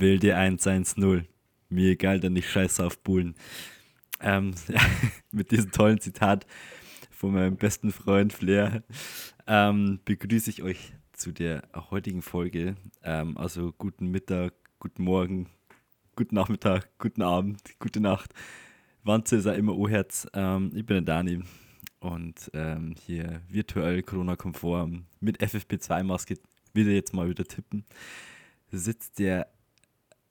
Wilde 110. Mir egal, dann ich scheiße auf Bullen. Ähm, ja, mit diesem tollen Zitat von meinem besten Freund Flair ähm, begrüße ich euch zu der heutigen Folge. Ähm, also guten Mittag, guten Morgen, guten Nachmittag, guten Abend, gute Nacht. Wanze ist auch immer O-Herz. Ähm, ich bin der Dani und ähm, hier virtuell Corona-konform mit FFP2-Maske wieder jetzt mal wieder tippen. Sitzt der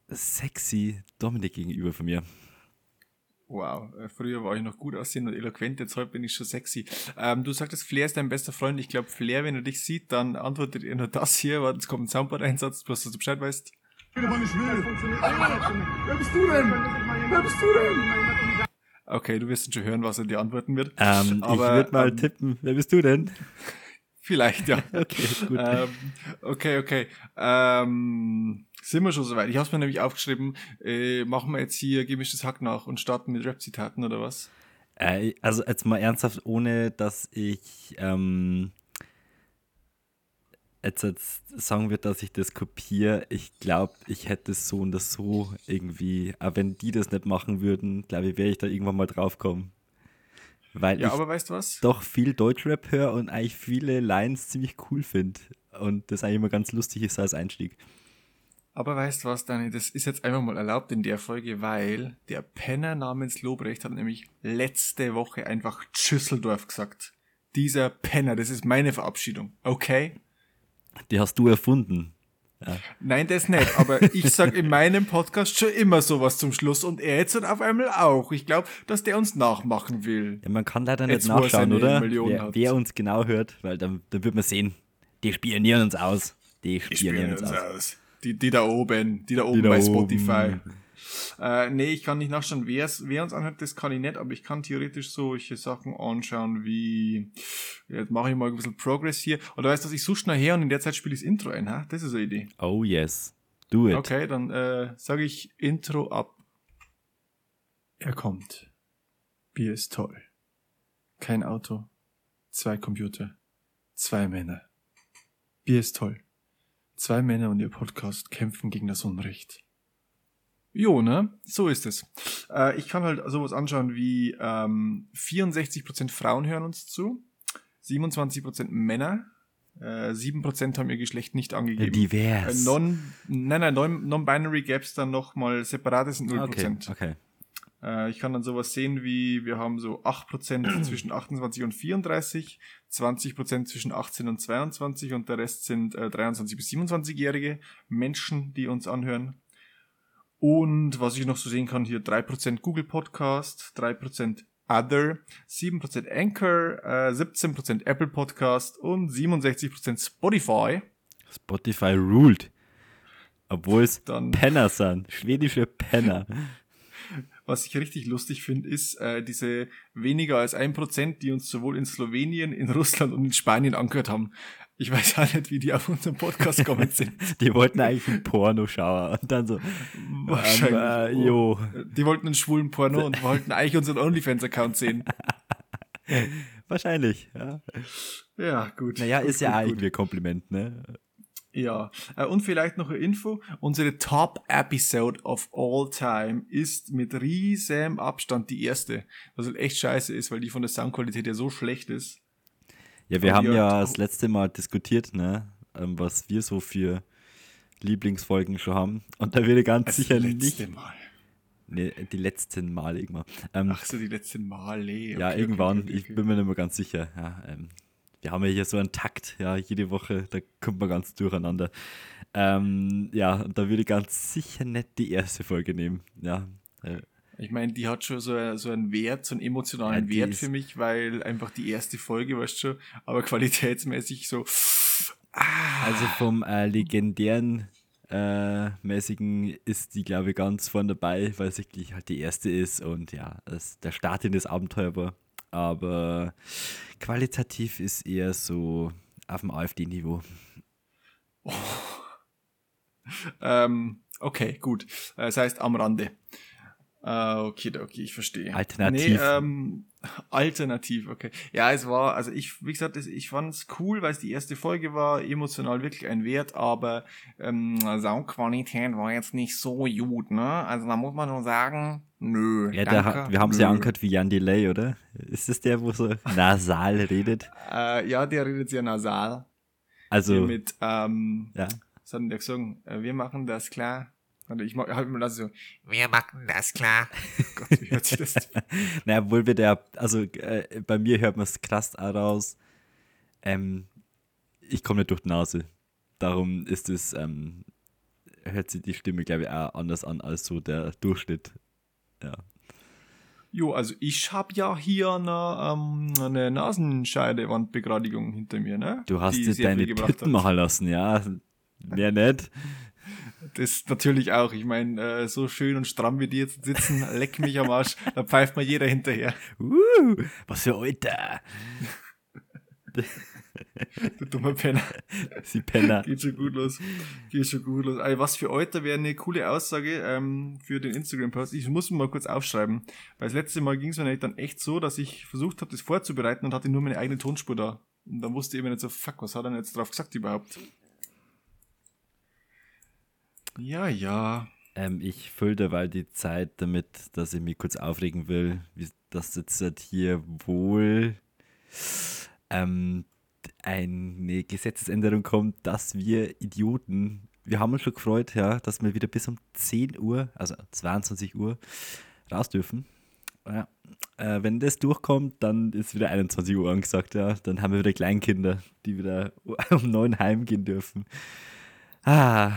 sexy Dominik gegenüber von mir. Wow, äh, früher war ich noch gut aussehen und eloquent, jetzt heute bin ich schon sexy. Ähm, du sagtest, Flair ist dein bester Freund. Ich glaube, Flair, wenn er dich sieht, dann antwortet er nur das hier. Warte, es kommt ein Soundboard-Einsatz, bloß dass du Bescheid weißt. Wer bist du denn? Wer bist du denn? Okay, du wirst schon hören, was er dir antworten wird. Ähm, Aber, ich würde mal ähm, tippen. Wer bist du denn? Vielleicht, ja. okay, gut. Ähm, okay, okay. Ähm, sind wir schon soweit? Ich habe es mir nämlich aufgeschrieben. Äh, machen wir jetzt hier gemischtes Hack nach und starten mit Rap-Zitaten oder was? Äh, also jetzt mal ernsthaft, ohne dass ich ähm, jetzt, jetzt sagen wird, dass ich das kopiere. Ich glaube, ich hätte es so und das so irgendwie, aber wenn die das nicht machen würden, glaube ich, wäre ich da irgendwann mal drauf kommen. Weil ja, ich aber weißt du was? doch viel Deutschrap höre und eigentlich viele Lines ziemlich cool finde. Und das eigentlich immer ganz lustig ist als Einstieg. Aber weißt du was, Dani, das ist jetzt einfach mal erlaubt in der Folge, weil der Penner namens Lobrecht hat nämlich letzte Woche einfach Schüsseldorf gesagt. Dieser Penner, das ist meine Verabschiedung, okay? Die hast du erfunden. Ja. Nein, das nicht. Aber ich sag in meinem Podcast schon immer sowas zum Schluss und er jetzt dann auf einmal auch. Ich glaube, dass der uns nachmachen will. Ja, man kann leider nicht jetzt, nachschauen, oder? Wer, wer, uns genau hört, weil dann, dann wird man sehen, die spionieren uns aus. Die spionieren, die spionieren uns, aus. aus. Die, die da oben, die da oben die da bei Spotify. Oben. Äh, nee, ich kann nicht nachschauen, wer uns anhört, das kann ich nicht, aber ich kann theoretisch solche Sachen anschauen wie, jetzt mache ich mal ein bisschen Progress hier. Oder weißt du, ich suche schnell her und in der Zeit spiele ich das Intro ein, ha? Das ist eine Idee. Oh yes, do it. Okay, dann äh, sage ich Intro ab. Er kommt. Bier ist toll. Kein Auto. Zwei Computer. Zwei Männer. Bier ist toll. Zwei Männer und ihr Podcast kämpfen gegen das Unrecht. Jo, ne? So ist es. Äh, ich kann halt sowas anschauen wie ähm, 64% Frauen hören uns zu, 27% Männer, äh, 7% haben ihr Geschlecht nicht angegeben. Divers. Äh, non, nein, nein, Non-Binary gäbe dann nochmal separate sind 0%. Okay, okay. Äh, ich kann dann sowas sehen wie, wir haben so 8% zwischen 28 und 34, 20% zwischen 18 und 22 und der Rest sind äh, 23 bis 27-jährige Menschen, die uns anhören. Und was ich noch so sehen kann, hier 3% Google Podcast, 3% Other, 7% Anchor, äh, 17% Apple Podcast und 67% Spotify. Spotify ruled. Obwohl es Dann, Penner sind, schwedische Penner. Was ich richtig lustig finde, ist äh, diese weniger als 1%, die uns sowohl in Slowenien, in Russland und in Spanien angehört haben. Ich weiß auch nicht, wie die auf unseren Podcast gekommen sind. die wollten eigentlich ein Porno schauen und dann so, Wahrscheinlich. Ähm, äh, jo. Die wollten einen schwulen Porno und wollten eigentlich unseren OnlyFans-Account sehen. Wahrscheinlich, ja. Ja, gut. Naja, gut, ist ja gut, eigentlich ein Kompliment, ne? Ja, äh, und vielleicht noch eine Info. Unsere Top-Episode of all time ist mit riesem Abstand die erste. Was halt echt scheiße ist, weil die von der Soundqualität ja so schlecht ist. Ja, wir haben ja das letzte Mal diskutiert, ne, ähm, was wir so für Lieblingsfolgen schon haben. Und da würde ganz das sicher nicht. Mal. Nee, die letzten Mal irgendwann. Ähm, Ach so, die letzten Male. Okay, ja, irgendwann. Okay, okay, ich bin mir nicht mehr ganz sicher. Ja, ähm, wir haben ja hier so einen Takt, ja, jede Woche, da kommt man ganz durcheinander. Ähm, ja, und da würde ich ganz sicher nicht die erste Folge nehmen. Ja, ich meine, die hat schon so, so einen Wert, so einen emotionalen ja, Wert für mich, weil einfach die erste Folge, weißt du, aber qualitätsmäßig so. Ah. Also vom äh, legendären äh, mäßigen ist die, glaube ich, ganz vorne dabei, weil es wirklich halt die erste ist und ja, das, der Start in das Abenteuer war. Aber qualitativ ist eher so auf dem AfD-Niveau. Oh. ähm, okay, gut. Das heißt am Rande. Ah, okay, okay, ich verstehe. Alternativ. Nee, ähm, alternativ, okay. Ja, es war, also ich, wie gesagt, ich fand es cool, weil es die erste Folge war, emotional wirklich ein Wert, aber ähm, Soundqualität war jetzt nicht so gut, ne? Also da muss man nur sagen, nö. Ja, danke, hat, wir haben sie ja angehört wie Jan Delay, oder? Ist das der, wo so nasal redet? Äh, ja, der redet sehr nasal. Also, Hier mit, ähm, ja. was hat denn der gesungen? Äh, wir machen das klar. Ich mach, halt mal das so. Wir machen das klar. Gott, wie hört sich das? Naja, obwohl wir der, also äh, bei mir hört man es krass raus. Ähm, ich komme nicht durch die Nase. Darum ist es, ähm, hört sich die Stimme, glaube ich, auch anders an als so der Durchschnitt. Ja. Jo, also ich hab ja hier eine, ähm, eine Nasenscheidewandbegradigung hinter mir, ne? Du hast Die dir deine hat. machen lassen, ja. Mehr nicht. Das natürlich auch. Ich meine, äh, so schön und stramm wie die jetzt sitzen, leck mich am Arsch, da pfeift mir jeder hinterher. Uh, was für Alter. Du dummer Penner. Sie Penner. Geht schon gut los. Geht schon gut los. Ey, was für Alter wäre eine coole Aussage ähm, für den Instagram-Post. Ich muss mal kurz aufschreiben. Weil das letzte Mal ging es mir nämlich dann echt so, dass ich versucht habe, das vorzubereiten und hatte nur meine eigene Tonspur da. Und dann wusste ich immer nicht so, fuck, was hat er denn jetzt drauf gesagt überhaupt? Ja, ja. Ähm, ich fülle derweil die Zeit damit, dass ich mich kurz aufregen will, wie das jetzt halt hier wohl ähm, eine Gesetzesänderung kommt, dass wir Idioten, wir haben uns schon gefreut, ja, dass wir wieder bis um 10 Uhr, also 22 Uhr, raus dürfen. Ja. Äh, wenn das durchkommt, dann ist wieder 21 Uhr angesagt, ja. Dann haben wir wieder Kleinkinder, die wieder um 9 heimgehen dürfen. Ah,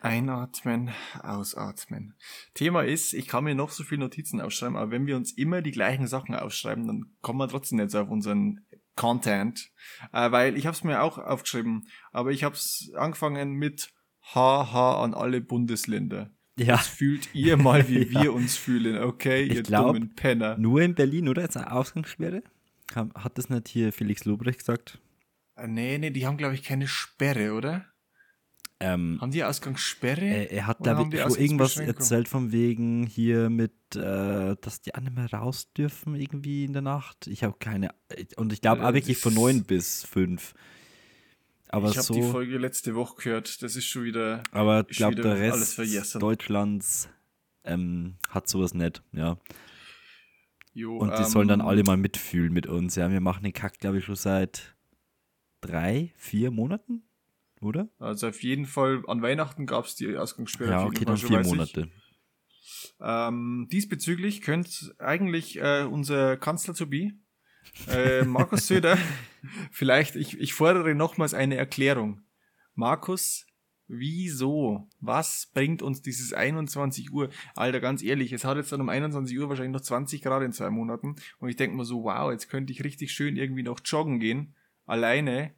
Einatmen, ausatmen. Thema ist, ich kann mir noch so viele Notizen aufschreiben, aber wenn wir uns immer die gleichen Sachen aufschreiben, dann kommen wir trotzdem nicht so auf unseren Content. Äh, weil ich habe es mir auch aufgeschrieben, aber ich habe es angefangen mit Haha an alle Bundesländer. ja. Jetzt fühlt ihr mal, wie Ja. wir uns fühlen, okay, Ich ihr glaub, dummen Penner. Nur in Berlin, oder? Jetzt eine Ausgangssperre? Hat das nicht hier Felix Lobrecht gesagt? Äh, nee, nee, die haben, glaube ich, keine Sperre, oder? Ähm, Haben die Ausgangssperre? er, er hat, glaube haben ich, schon irgendwas erzählt von wegen hier mit, äh, dass die nicht mehr raus dürfen irgendwie in der Nacht. Ich habe keine, und ich glaube Äh, auch wirklich von das- 9 bis 5. Aber ich habe die Folge letzte Woche gehört. Das ist schon wieder. aber ich glaube, der Rest. Deutschlands ähm, hat sowas nicht, ja. Jo, Und die sollen dann ähm, alle mal mitfühlen mit uns, ja. Wir machen den Kack, glaube ich, schon seit drei, vier Monaten, oder? Also auf jeden Fall, an Weihnachten gab es die Ausgangssperre. Ja, okay, dann vier. Monate. Ähm, diesbezüglich könnte eigentlich äh, unser Kanzler zu be, äh, Markus Söder, vielleicht, ich, ich fordere nochmals eine Erklärung. Markus, wieso? Was bringt uns dieses 21 Uhr? Alter, ganz ehrlich, es hat jetzt dann um 21 Uhr wahrscheinlich noch 20 Grad in zwei Monaten und ich denke mir so, wow, jetzt könnte ich richtig schön irgendwie noch joggen gehen, alleine.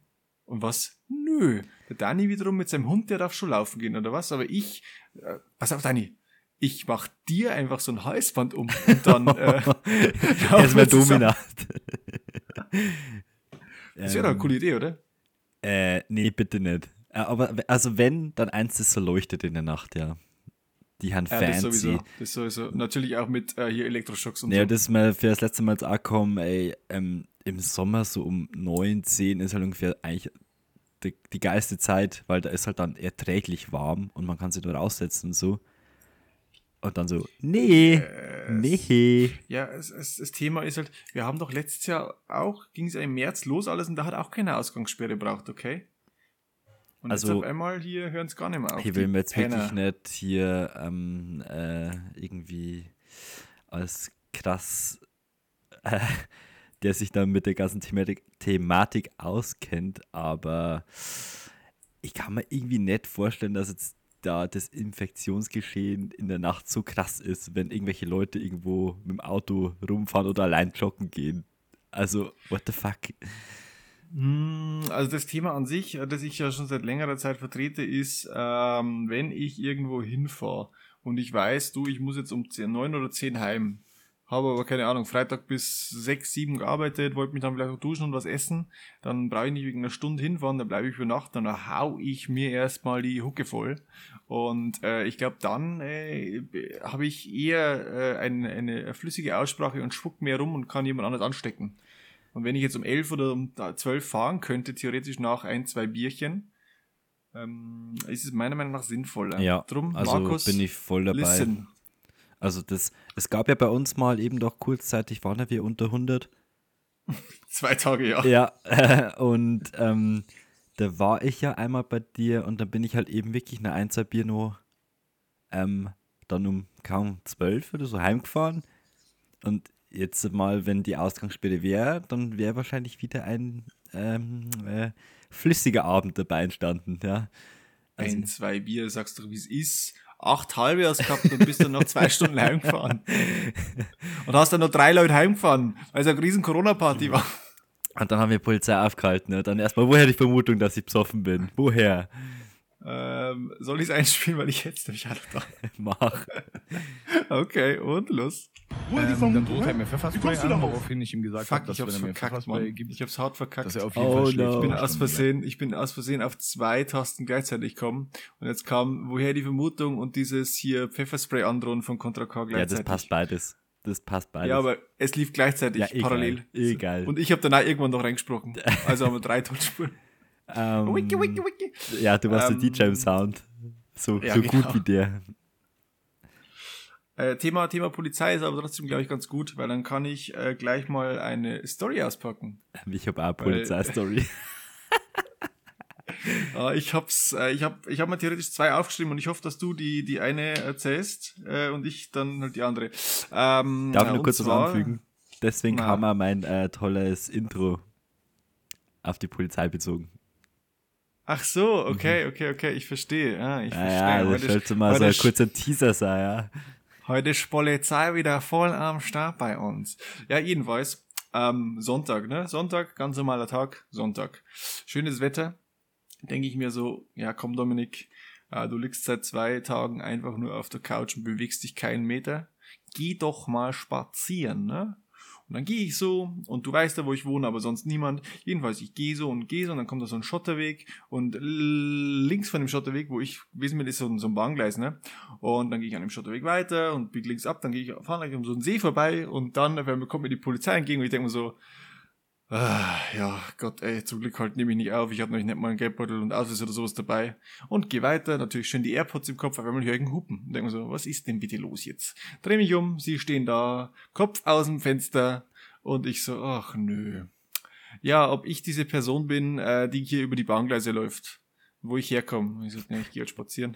Und was? Nö. Der Dani wiederum mit seinem Hund, der darf schon laufen gehen, oder was? Aber ich, äh, pass auf, Dani, ich mach dir einfach so ein Halsband um und dann äh, Erstmal. Dominat. Das wäre doch eine coole Idee, oder? Äh, nee, bitte nicht. Äh, Aber also wenn, dann eins, das so leuchtet in der Nacht, ja. Die haben Ja, das fancy. sowieso. Das sowieso. Natürlich auch mit äh, hier Elektroschocks und Ja, so. das ist mir für das letzte Mal jetzt auch gekommen, ey, ähm, im Sommer so um 9, 10 ist halt ungefähr eigentlich die, die geilste Zeit, weil da ist halt dann erträglich warm und man kann sich dort aussetzen und so. Und dann so, nee, Äh, nee. Ja, es, es, das Thema ist halt, wir haben doch letztes Jahr auch, ging es ja im März los alles und da hat auch keine Ausgangssperre braucht, okay? Und Also- jetzt auf einmal hier hören es gar nicht mehr auf. Ich will mir jetzt Penner. wirklich nicht hier ähm, äh, irgendwie als krass, äh, der sich dann mit der ganzen Thematik, Thematik auskennt, aber ich kann mir irgendwie nicht vorstellen, dass jetzt da das Infektionsgeschehen in der Nacht so krass ist, wenn irgendwelche Leute irgendwo mit dem Auto rumfahren oder allein joggen gehen. Also, what the fuck? Hm, Also das Thema an sich, äh, das ich ja schon seit längerer Zeit vertrete, ist, ähm, wenn ich irgendwo hinfahre und ich weiß, du, ich muss jetzt um 10, 9 oder 10 heim, habe aber keine Ahnung, Freitag bis sechs, sieben gearbeitet, wollte mich dann vielleicht noch duschen und was essen, dann brauche ich nicht wegen einer Stunde hinfahren, dann bleibe ich für Nacht, dann hau ich mir erstmal die Hucke voll. Und äh, ich glaube, dann äh, habe ich eher äh, eine, eine flüssige Aussprache und spuck mehr rum und kann jemand anders anstecken. Und wenn ich jetzt um elf oder um zwölf fahren könnte, theoretisch nach ein, zwei Bierchen, ähm, ist es meiner Meinung nach sinnvoller. Ja, Drum, also Markus, bin ich voll dabei. listen. Also das, es gab ja bei uns mal eben doch kurzzeitig, waren ja wir unter 100. Zwei Tage, ja. Ja, und ähm, da war ich ja einmal bei dir und dann bin ich halt eben wirklich eine ein, zwei Bier nur ähm, dann um kaum zwölf oder so heimgefahren. Und jetzt mal, wenn die Ausgangssperre wäre, dann wäre wahrscheinlich wieder ein ähm, äh, flüssiger Abend dabei entstanden, ja. Also, Ein, zwei Bier, sagst du, wie es ist. Acht halbe hast gehabt und bist dann noch zwei Stunden heimgefahren. Und hast dann noch drei Leute heimgefahren, weil es eine riesen Corona-Party war. und dann haben wir Polizei aufgehalten. Ne? Dann erstmal, woher die Vermutung, dass ich besoffen bin? Woher? Ähm, soll ich es einspielen, weil ich jetzt nämlich alle da. Mach. Okay, und los. Ähm, dann droht er mir Pfefferspray kommst du an, woraufhin ich ihm gesagt Fuck, habe, dass ich hab's wenn er mir verkackt, Pfefferspray Mann. gibt, Ich hab's hart verkackt. dass er auf jeden Oh Fall no. Ich bin aus Versehen, ich bin aus Versehen auf zwei Tasten gleichzeitig gekommen. Und jetzt kam, woher die Vermutung und dieses hier Pfefferspray androhen von Contra K Ja, gleichzeitig. das passt beides. Das passt beides. Ja, aber es lief gleichzeitig, Ja, egal, parallel. egal. Und ich habe danach irgendwann noch reingesprochen. Also haben wir drei Tonspuren. ähm, Wiki, wiki, wiki. Ja, du warst Ähm, der DJ im Sound. So, ja, so genau. gut wie der. Äh, Thema, Thema Polizei ist aber trotzdem, glaube ich, ganz gut, weil dann kann ich äh, gleich mal eine Story auspacken. Ich habe auch eine Polizeistory. Äh, ich hab's, äh, ich hab, ich hab mir theoretisch zwei aufgeschrieben und ich hoffe, dass du die, die eine erzählst äh, und ich dann halt die andere. Ähm, Darf ich noch und kurz was zwar- anfügen? Deswegen Na. kam auch mein äh, tolles Intro auf die Polizei bezogen. Ach so, okay, okay, okay, ich verstehe. Ah, ich Mhm. Ja, ja, verstehe. das sollte mal so heute ein kurzer Teaser sein, ja. Heute ist Polizei wieder voll am Start bei uns. Ja, jedenfalls, ähm, Sonntag, ne? Sonntag, ganz normaler Tag, Sonntag. Schönes Wetter. Denke ich mir so, ja komm Dominik, äh, du liegst seit zwei Tagen einfach nur auf der Couch und bewegst dich keinen Meter. Geh doch mal spazieren, ne? Und dann gehe ich so, und du weißt ja, wo ich wohne, aber sonst niemand. Jedenfalls, ich gehe so und gehe so, und dann kommt da so ein Schotterweg, und links von dem Schotterweg, wo ich gewesen bin, ist so ein, so ein Bahngleis, ne? Und dann gehe ich an dem Schotterweg weiter und biege links ab, dann gehe ich, fahre um so einen See vorbei, und dann kommt mir die Polizei entgegen, und ich denke mir so, ah, ja, Gott, ey, zum Glück halt nehme ich nicht auf, ich habe noch nicht mal einen Geldbeutel und Ausweis oder sowas dabei. Und gehe weiter, natürlich schön die AirPods im Kopf, auf einmal höre ich einen Hupen. Und denke mir so, was ist denn bitte los jetzt? Dreh mich um, sie stehen da, Kopf aus dem Fenster, und ich so, ach nö. Ja, ob ich diese Person bin, äh, die hier über die Bahngleise läuft, wo ich herkomme. Ich so, nee, ich gehe halt spazieren.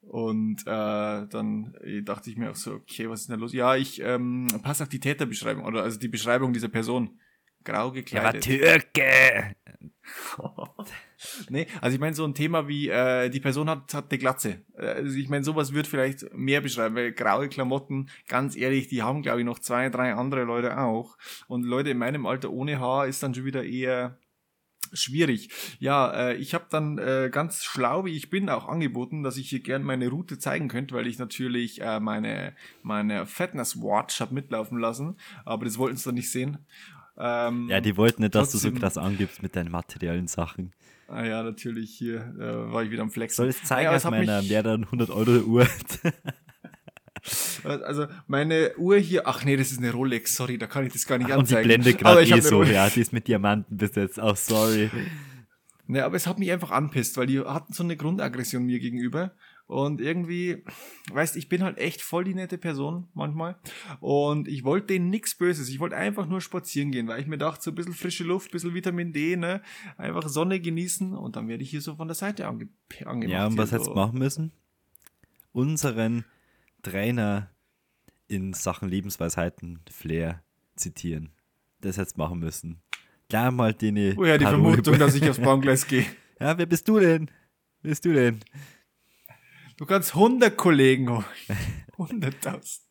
Und äh, dann dachte ich mir auch so, okay, was ist denn da los? Ja, ich ähm, passe auf die Täterbeschreibung, oder also die Beschreibung dieser Person. Grau gekleidet. Türke! Nee, also ich meine so ein Thema wie, äh, die Person hat, hat eine Glatze. Äh, Also ich meine, sowas wird vielleicht mehr beschreiben, weil graue Klamotten, ganz ehrlich, die haben, glaube ich, noch zwei, drei andere Leute auch. Und Leute in meinem Alter ohne Haar ist dann schon wieder eher schwierig. Ja, äh, ich habe dann äh, ganz schlau, wie ich bin, auch angeboten, dass ich hier gern meine Route zeigen könnte, weil ich natürlich äh, meine, meine Fatness Watch habe mitlaufen lassen, aber das wollten sie dann nicht sehen. Ähm, Ja, die wollten nicht, dass du so trotzdem- krass angibst mit deinen materiellen Sachen. Ah ja, natürlich, hier äh, war ich wieder am Flexen. Soll ich zeigen Ja, es hat meiner mich- mehreren 100 Euro Uhr? Also meine Uhr hier, ach nee, das ist eine Rolex, sorry, da kann ich das gar nicht Und die anzeigen. blendet Aber gerade eh so, ja, die ist mit Diamanten bis jetzt. Auch sorry. Ne, aber es hat mich einfach anpisst, weil die hatten so eine Grundaggression mir gegenüber. Und irgendwie, weißt, ich bin halt echt voll die nette Person manchmal. Und ich wollte denen nichts Böses. Ich wollte einfach nur spazieren gehen, weil ich mir dachte, so ein bisschen frische Luft, ein bisschen Vitamin D, ne? Einfach Sonne genießen und dann werde ich hier so von der Seite ange angemacht. Ja, und was so. hättest du machen müssen? Unseren Trainer in Sachen Lebensweisheiten Flair zitieren. Das hättest du machen müssen. Klar mal den Woher die Parole- Vermutung, dass ich aufs Bahngleis gehe? Ja, wer bist du denn? Wer bist du denn? Du kannst 100 Kollegen holen. 100.000.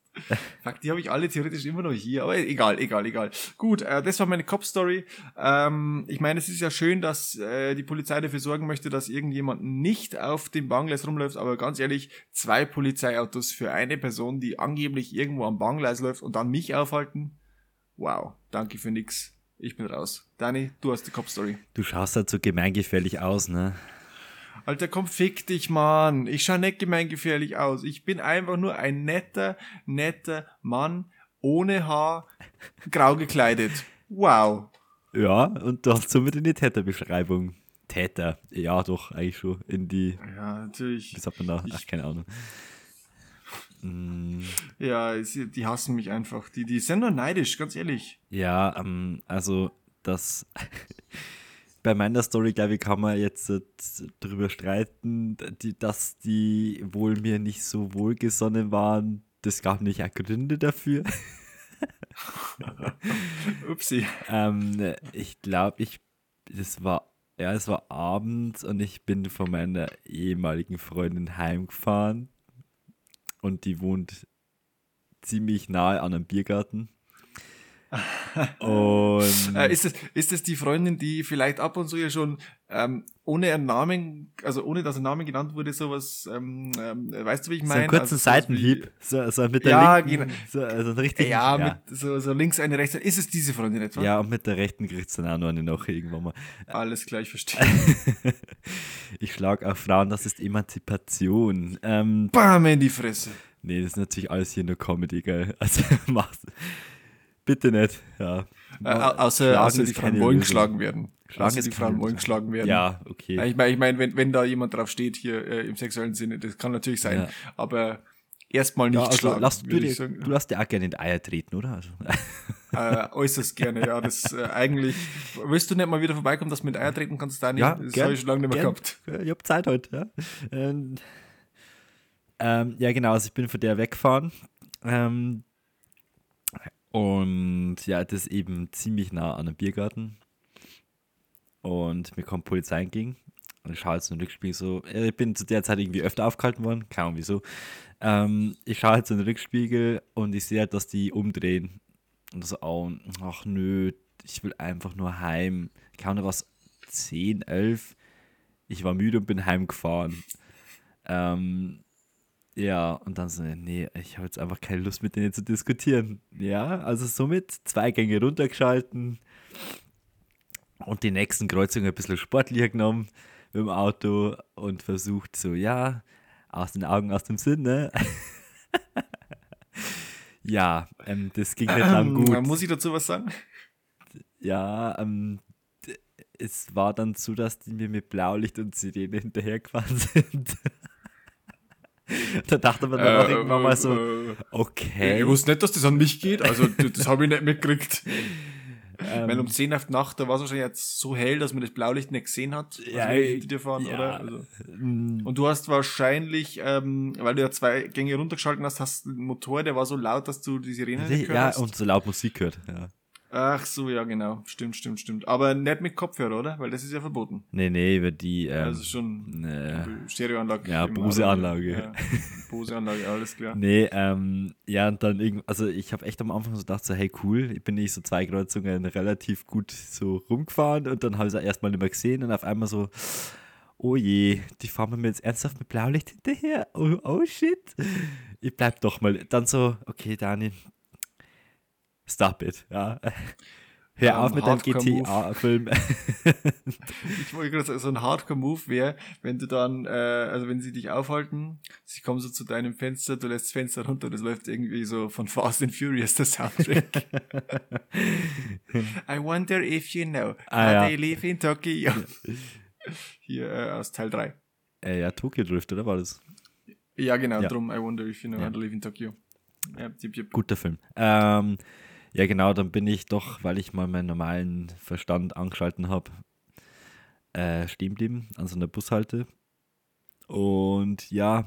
Fuck, die habe ich alle theoretisch immer noch hier, aber egal, egal, egal. Gut, äh, das war meine Cop-Story. Ähm, ich meine, es ist ja schön, dass äh, die Polizei dafür sorgen möchte, dass irgendjemand nicht auf dem Bahngleis rumläuft, aber ganz ehrlich, zwei Polizeiautos für eine Person, die angeblich irgendwo am Bahngleis läuft und dann mich aufhalten. Wow, danke für nix. Ich bin raus. Dani, du hast die Cop-Story. Du schaust halt so gemeingefährlich aus, ne? Alter, komm, fick dich, Mann. Ich schau nicht gemeingefährlich aus. Ich bin einfach nur ein netter, netter Mann, ohne Haar, grau gekleidet. Wow. Ja, und du hast somit in die Täterbeschreibung. Täter, ja doch, eigentlich schon in die, Ja, natürlich. wie sagt man da? Ach, Ich- keine Ahnung. Mm, Ja, die hassen mich einfach. Die, die sind nur neidisch, ganz ehrlich. Ja, ähm, also das bei meiner Story, glaube ich, kann man jetzt äh, drüber streiten, die, dass die wohl mir nicht so wohlgesonnen waren. Das gab nicht auch Gründe dafür. Upsi. ähm, ich glaube, ich, das war, ja, es war abends und ich bin von meiner ehemaligen Freundin heimgefahren und die wohnt ziemlich nahe an einem Biergarten. Und Äh, ist, es, ist es die Freundin, die vielleicht ab und zu ja schon ähm, ohne einen Namen, also ohne dass ein Name genannt wurde, sowas, ähm, ähm, weißt du, wie ich so meine? einen kurzen Also Seitenhieb, so, so mit der Ja, linken, genau. so, also richtig, ja, ja, mit so, so links eine, rechts eine. Ist es diese Freundin etwa? ja, und mit der rechten kriegt es dann auch noch eine noch irgendwann mal. Alles klar, ich verstehe. ich schlage auf Frauen, das ist Emanzipation. Ähm, Bam in die Fresse. nee, das ist natürlich alles hier nur Comedy, gell? Also mach's. Bitte nicht, ja. Äh, au- außer, Schlagen außer die Frauen wollen Lösung. geschlagen werden. Schlagen außer ist die Frauen wollen geschlagen werden. Ja, okay. Ich meine, ich mein, wenn, wenn da jemand drauf steht, hier äh, im sexuellen Sinne, das kann natürlich sein. Ja. Aber erstmal nicht Ja, also schlagen. lass, du, dir, du lässt dir auch gerne in die Eier treten, oder? Also, Äh, äußerst gerne, ja. Das äh, eigentlich. Willst du nicht mal wieder vorbeikommen, dass du mit Eier treten kannst, Dani? Ja, das habe ich schon lange nicht mehr gern. gehabt. ich hab Zeit heute, ja. Ähm, ähm, ja, genau, also ich bin von der weggefahren. Ähm, und ja, das ist eben ziemlich nah an einem Biergarten. Und mir kommt Polizei entgegen. Und ich schaue jetzt in den Rückspiegel so. äh, Ich bin zu der Zeit irgendwie öfter aufgehalten worden, keine Ahnung wieso. Ähm, ich schaue jetzt in den Rückspiegel und ich sehe halt, dass die umdrehen. Und so, oh, ach nö, ich will einfach nur heim. Keine Ahnung, was, 10, 11. Ich war müde und bin heimgefahren. Ähm, ja, und dann so, nee, ich habe jetzt einfach keine Lust mit denen zu diskutieren. Ja, also somit zwei Gänge runtergeschalten und die nächsten Kreuzungen ein bisschen sportlicher genommen mit dem Auto und versucht so, ja, aus den Augen, aus dem Sinn, ne? ja, ähm, das ging nicht lang Ähm, gut. muss ich dazu was sagen? Ja, ähm, es war dann so, dass die mir mit Blaulicht und Sirene hinterhergefahren sind. da dachte man dann auch irgendwann mal so, äh, okay. Ich wusste nicht, dass das an mich geht, also das, habe ich nicht mitgekriegt. ähm, Weil um 10 auf die Nacht, da war es wahrscheinlich jetzt so hell, dass man das Blaulicht nicht gesehen hat, als Ja, wir hinter dir fahren, ja. oder? Also. mm, Und du hast wahrscheinlich, ähm, weil du ja zwei Gänge runtergeschalten hast, hast du einen Motor, der war so laut, dass du die Sirene nicht gehört ja, hast. und so laut Musik hört. Ja. Ach so, ja, genau. Stimmt, stimmt, stimmt. Aber nicht mit Kopfhörer, oder? Weil das ist ja verboten. Nee, nee, über die, ähm, also schon äh, Stereoanlage. ja, Bose-Anlage. Ja, Bose-Anlage, alles klar. Nee, ähm, ja, und dann irgendwie, also ich habe echt am Anfang so gedacht, so, hey, cool, ich bin nicht so zwei Kreuzungen relativ gut so rumgefahren und dann habe ich es erstmal nicht mehr gesehen und auf einmal so, oh je, die fahren mir jetzt ernsthaft mit Blaulicht hinterher, oh, oh shit, ich bleib doch mal, dann so, okay, Dani, stop it, ja. Hör auf mit deinem. GTA-Film. Ich wollte gerade sagen, so ein Hardcore-Move wäre, wenn du dann, äh, also wenn sie dich aufhalten, sie kommen so zu deinem Fenster, du lässt das Fenster runter, das läuft irgendwie so von Fast and Furious, der Soundtrack. I wonder if you know Ah, how ja. they live in Tokyo. Hier äh, aus Teil 3. äh, ja, Tokyo Drift, oder war das? Ja, genau, Ja. drum, I wonder if you know Ja. how to live in Tokyo. Ja, tipp, tipp. Guter Film. Ähm, ja, genau, dann bin ich doch, weil ich mal meinen normalen Verstand angeschalten habe, äh, stehen geblieben an so einer Bushalte. Und ja,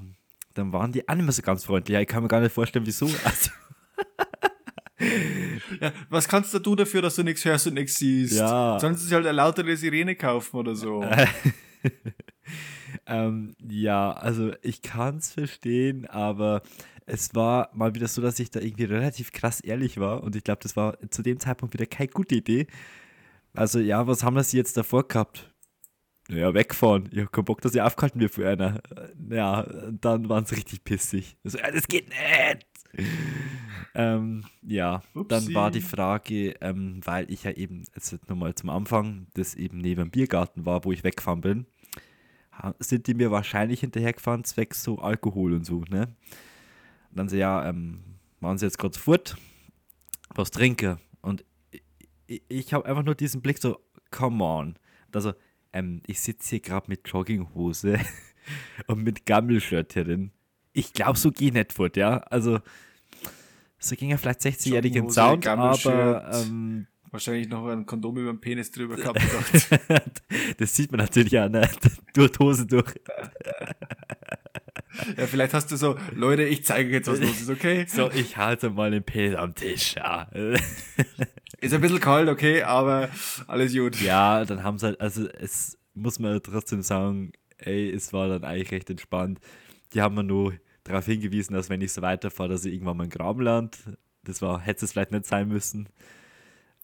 dann waren die auch nicht mehr so ganz freundlich. Ich kann mir gar nicht vorstellen, wieso. Also, Ja, was kannst du dafür, dass du nichts hörst und nichts siehst? Ja. Sollen sie sich halt eine lautere Sirene kaufen oder so? ähm, ja, also ich kann es verstehen, aber es war mal wieder so, dass ich da irgendwie relativ krass ehrlich war und ich glaube, das war zu dem Zeitpunkt wieder keine gute Idee. Also ja, was haben wir sie jetzt davor gehabt? Naja, wegfahren. Ich habe keinen Bock, dass ich aufgehalten wird für einer. Ja, dann waren sie richtig pissig. Also, ja, das geht nicht. ähm, ja, dann Upsi. war die Frage, ähm, weil ich ja eben, jetzt nochmal zum Anfang, das eben neben dem Biergarten war, wo ich weggefahren bin, sind die mir wahrscheinlich hinterhergefahren, zwecks so Alkohol und so, ne? Dann so, ja, ähm, waren sie jetzt gerade fort, was trinken? Und ich, ich, habe einfach nur diesen Blick so, come on. Also, ähm, ich sitze hier gerade mit Jogginghose und mit Gammelshirt hier drin. Ich glaube, so geht nicht fort, ja. Also, so ging er vielleicht 60-jährigen Jogginghose, Sound, aber ähm, Wahrscheinlich noch ein Kondom über den Penis drüber gehabt. das sieht man natürlich auch, ne? Durch Hose durch. ja, vielleicht hast du so, Leute, ich zeige euch jetzt, was los ist, okay? So, ich halte mal den Penis am Tisch, ja. Ist ein bisschen kalt, okay, aber alles gut. Ja, dann haben sie halt, also es muss man trotzdem sagen, ey, es war dann eigentlich recht entspannt. Die haben mir nur darauf hingewiesen, dass wenn ich so weiterfahre, dass ich irgendwann mal Graben land. Das war, hätte es vielleicht nicht sein müssen.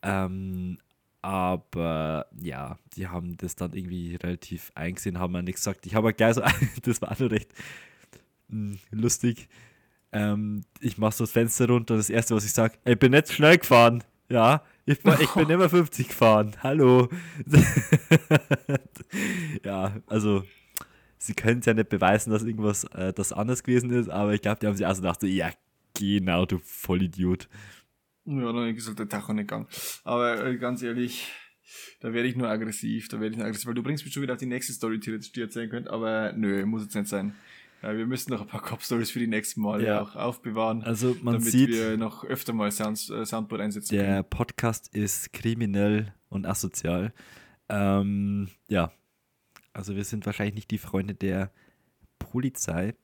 Ähm, aber ja, die haben das dann irgendwie relativ eingesehen, haben mir nichts gesagt. Ich habe halt gleich so, das war auch noch recht mh, lustig. Ähm, ich mache so das Fenster runter und das erste, was ich sage, ich bin nicht schnell gefahren. Ja, ich, war- ich bin immer 50 gefahren. Hallo. ja, also sie können es ja nicht beweisen, dass irgendwas äh, das anders gewesen ist, aber ich glaube, die haben sich also gedacht, so, ja, genau, du Vollidiot. Ja, dann ist halt der Tacho nicht gegangen. Aber äh, ganz ehrlich, da werde ich nur aggressiv, da werde ich nur aggressiv, weil du bringst mich schon wieder auf die nächste Story, die ihr erzählen könnt, aber nö, muss jetzt nicht sein. Ja, wir müssen noch ein paar Cop-Stories für die nächsten Mal Ja. auch aufbewahren, Also man damit sieht, wir noch öfter mal Sounds, äh, Soundboard einsetzen der können. Podcast ist kriminell und asozial. Ähm, ja, also wir sind wahrscheinlich nicht die Freunde der Polizei,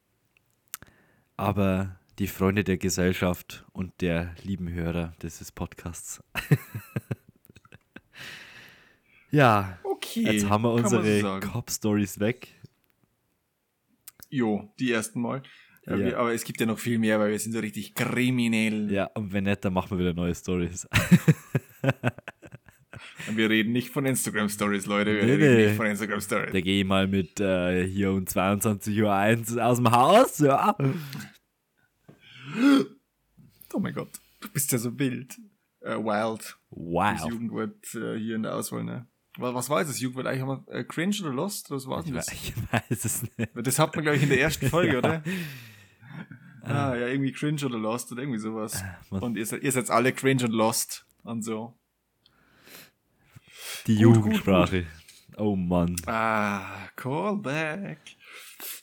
aber die Freunde der Gesellschaft und der lieben Hörer dieses Podcasts. ja, Okay, jetzt haben wir so unsere sagen. Cop-Stories weg. Jo, die ersten Mal. Ja, Ja. Aber es gibt ja noch viel mehr, weil wir sind so richtig kriminell. Ja, und wenn nicht, dann machen wir wieder neue Stories. Und wir reden nicht von Instagram Stories, Leute. Wir Nee, reden nee. nicht von Instagram Stories. Da gehe ich mal mit äh, hier um 22.01 Uhr aus dem Haus. Ja. Oh mein Gott, du bist ja so wild. Äh, wild. Das Wow. Jugendwort äh, hier in der Auswahl, ne? Was, was war das Jugendwort eigentlich? Haben wir äh, Cringe oder Lost? Oder was war Ich, das? ich weiß es nicht. Das hat man, glaube ich, in der ersten Folge, Ja. oder? Ah, ja, irgendwie Cringe oder Lost oder irgendwie sowas. man- Und ihr seid, ihr seid alle Cringe und Lost und so. Die Jugendsprache. Oh Mann. Ah, Callback.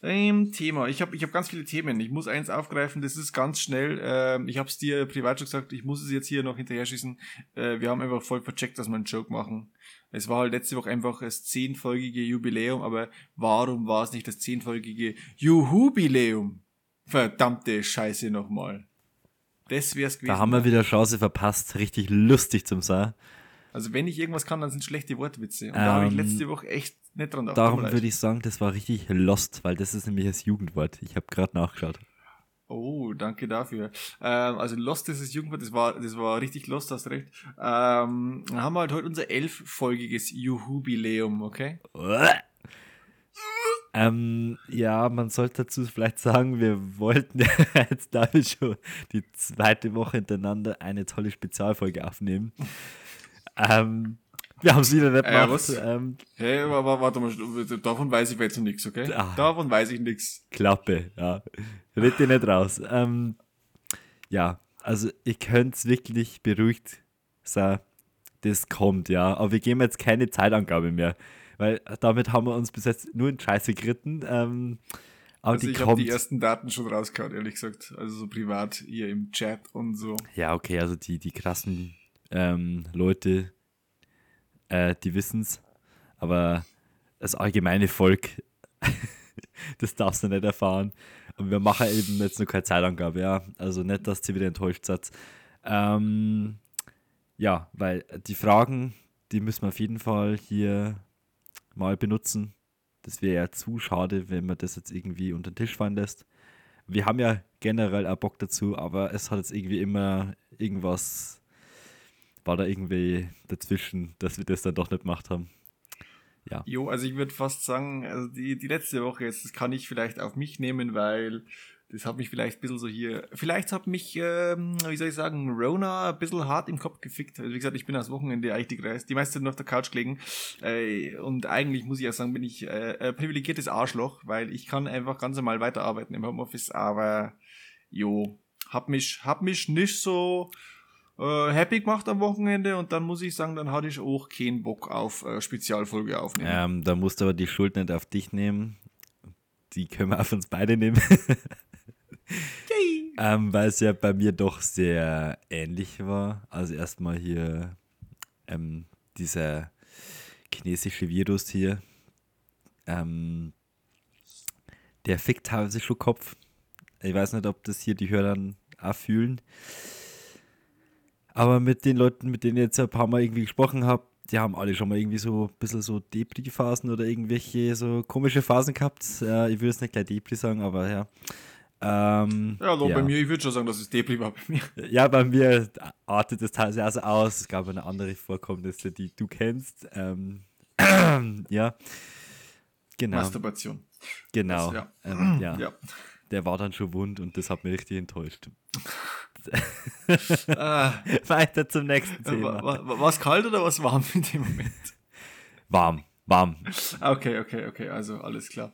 Ähm, Thema. Ich habe ich hab ganz viele Themen. Ich muss eins aufgreifen, das ist ganz schnell. Ähm, ich habe es dir privat schon gesagt, ich muss es jetzt hier noch hinterher schießen. Äh, wir haben einfach voll vercheckt, dass wir einen Joke machen. Es war halt letzte Woche einfach das zehnfolgige Jubiläum, aber warum war es nicht das zehnfolgige Juhubiläum? Verdammte Scheiße nochmal. Das wär's gewesen. Da haben wir wieder Chance verpasst, richtig lustig zum sein. Also wenn ich irgendwas kann, dann sind schlechte Wortwitze. Und da habe ich Ähm, letzte Woche echt nicht dran gedacht. Darum würde ich sagen, das war richtig lost, weil das ist nämlich das Jugendwort. Ich habe gerade nachgeschaut. Oh, danke dafür. Ähm, also Lost ist das Jugendwort, das war, das war richtig Lost, hast recht. Ähm, dann haben wir halt heute unser elffolgiges Juhubiläum, okay? Ähm, ja, man sollte dazu vielleicht sagen, wir wollten ja jetzt damit schon die zweite Woche hintereinander eine tolle Spezialfolge aufnehmen. Ähm, wir haben es wieder nicht Äh, gemacht. was? Ähm, Hey, wa- wa- warte mal, davon weiß ich jetzt noch nichts, okay? Ah. Davon weiß ich nichts. Klappe, ja. Red dir nicht raus. Ähm, ja, also ihr könnt wirklich beruhigt sein, das kommt, ja. Aber wir geben jetzt keine Zeitangabe mehr, weil damit haben wir uns bis jetzt nur in Scheiße geritten. Ähm, aber Also die ich habe die ersten Daten schon rausgehauen, ehrlich gesagt. Also so privat hier im Chat und so. Ja, okay, also die, die krassen ähm, Leute, äh, die wissen's, aber das allgemeine Volk, das darfst du nicht erfahren. Und wir machen eben jetzt nur keine Zeitangabe, ja. Also nicht, dass ihr wieder enttäuscht seid. Ähm, ja, weil die Fragen, die müssen wir auf jeden Fall hier mal benutzen. Das wäre ja zu schade, wenn man das jetzt irgendwie unter den Tisch fallen lässt. Wir haben ja generell auch Bock dazu, aber es hat jetzt irgendwie immer irgendwas, war da irgendwie dazwischen, dass wir das dann doch nicht gemacht haben. Ja. Jo, also ich würde fast sagen, also die, die letzte Woche jetzt, das kann ich vielleicht auf mich nehmen, weil das hat mich vielleicht ein bisschen so hier, vielleicht hat mich, ähm, wie soll ich sagen, Rona ein bisschen hart im Kopf gefickt. Also wie gesagt, ich bin das Wochenende eigentlich die, Kreis, die meiste Zeit nur auf der Couch gelegen. Äh, und eigentlich muss ich ja sagen, bin ich äh, ein privilegiertes Arschloch, weil ich kann einfach ganz normal weiterarbeiten im Homeoffice, aber jo, hab mich, hab mich nicht so äh, happy gemacht am Wochenende und dann muss ich sagen, dann hatte ich auch keinen Bock auf äh, Spezialfolge aufnehmen. Ähm, da musst du aber die Schuld nicht auf dich nehmen. Die können wir auf uns beide nehmen. ähm, weil es ja bei mir doch sehr ähnlich war. Also erstmal hier ähm, dieser chinesische Virus hier. Ähm, der fickt teilweise schon Kopf. Ich weiß nicht, ob das hier die Hörer auch fühlen. Aber mit den Leuten, mit denen ich jetzt ein paar Mal irgendwie gesprochen habe, die haben alle schon mal irgendwie so ein bisschen so Depri-Phasen oder irgendwelche so komische Phasen gehabt. Äh, ich würde es nicht gleich Depri sagen, aber ja. Ähm, Ja, also bei mir, ich würde schon sagen, dass es Depri war bei mir. Ja, bei mir artet es teilweise aus. Es gab eine andere Vorkommnisse, die du kennst. Ähm, ja. Genau. Masturbation. Genau. Das, ja. Ähm, ja. Ja. Der war dann schon wund und das hat mich richtig enttäuscht. Weiter zum nächsten Thema. wa- wa- war es kalt oder was warm in dem Moment? Warm, warm. Okay, okay, okay, also alles klar.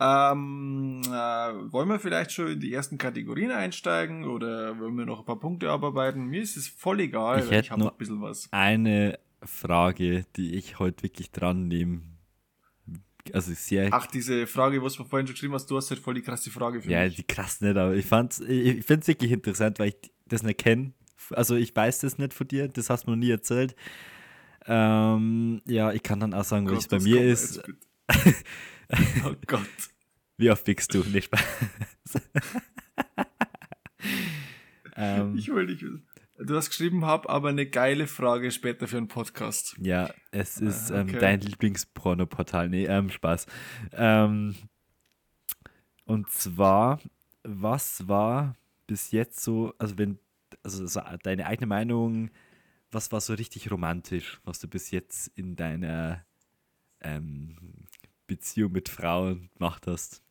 Ähm, äh, wollen wir vielleicht schon in die ersten Kategorien einsteigen oder wollen wir noch ein paar Punkte abarbeiten? Mir ist es voll egal, Ich ich habe noch ein bisschen was. Eine Frage, die ich heute wirklich dran nehme. Also sehr Ach, diese Frage, was du vorhin schon geschrieben hast, du hast halt voll die krasse Frage für Ja, mich. die krass nicht, aber ich fand's, ich, ich finde es wirklich interessant, weil ich das nicht kenne. Also ich weiß das nicht von dir, das hast du mir noch nie erzählt. Ähm, ja, ich kann dann auch sagen, wie es bei mir kommt ist. oh Gott. Wie oft wickst du? Nicht Spaß. ähm, Ich will nicht wissen. Du hast geschrieben, hab aber eine geile Frage später für einen Podcast. ja, es ist Ah, ähm, okay. dein Lieblingspornoportal. Nee, ähm, Spaß. Ähm, und zwar, was war bis jetzt so, also wenn, also so deine eigene Meinung, was war so richtig romantisch, was du bis jetzt in deiner ähm, Beziehung mit Frauen gemacht hast?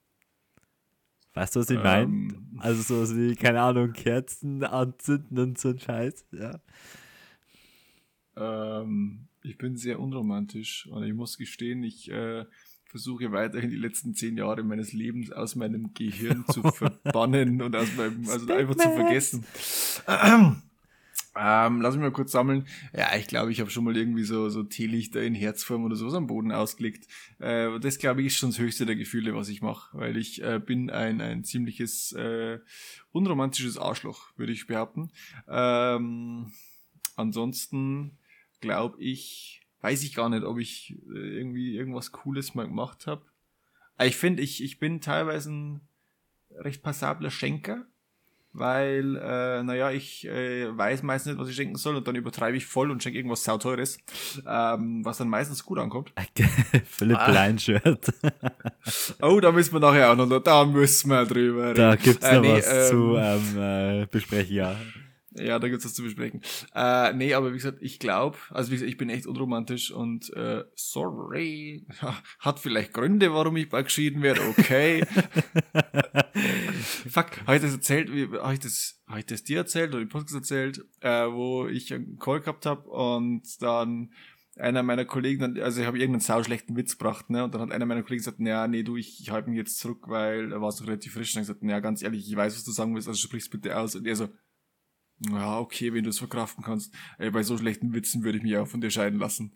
Weißt du, was ich meine? Ähm. Also so wie, keine Ahnung, Kerzen anzünden und so ein Scheiß, ja. Ähm, ich bin sehr unromantisch und ich muss gestehen, ich äh, versuche weiterhin die letzten zehn Jahre meines Lebens aus meinem Gehirn zu verbannen und aus meinem, also einfach zu vergessen. Ähm, lass mich mal kurz sammeln. Ja, ich glaube, ich habe schon mal irgendwie so, so Teelichter in Herzform oder sowas am Boden ausgelegt. Äh, das, glaube ich, ist schon das höchste der Gefühle, was ich mache, weil ich äh, bin ein, ein ziemliches äh, unromantisches Arschloch, würde ich behaupten. Ähm, ansonsten glaube ich, weiß ich gar nicht, ob ich äh, irgendwie irgendwas Cooles mal gemacht habe. Ich finde, ich, ich bin teilweise ein recht passabler Schenker, weil, äh, naja, ich äh, weiß meistens nicht, was ich schenken soll und dann übertreibe ich voll und schenke irgendwas sauteures, ähm, was dann meistens gut ankommt. Philipp Ah. Oh, da müssen wir nachher auch noch, da müssen wir drüber reden. Da gibt's Äh, noch nee, was ähm, zu ähm, äh, besprechen, ja. Ja, da gibt's was zu besprechen. Äh, nee, aber wie gesagt, ich glaube, also wie gesagt, ich bin echt unromantisch und äh, sorry, hat vielleicht Gründe, warum ich bald geschieden werde, okay. Fuck, habe ich das erzählt, wie- habe ich das, habe ich das dir erzählt oder im Podcast erzählt, äh, wo ich einen Call gehabt habe und dann einer meiner Kollegen, dann, also ich habe irgendeinen sauschlechten Witz gebracht, ne, und dann hat einer meiner Kollegen gesagt, ja, nee, du, ich, ich halte mich jetzt zurück, weil er war so relativ frisch, und dann gesagt, ja, ganz ehrlich, ich weiß, was du sagen willst, also sprich's bitte aus, und er so, ja, okay, wenn du es verkraften kannst. Ey, bei so schlechten Witzen würde ich mich auch von dir scheiden lassen.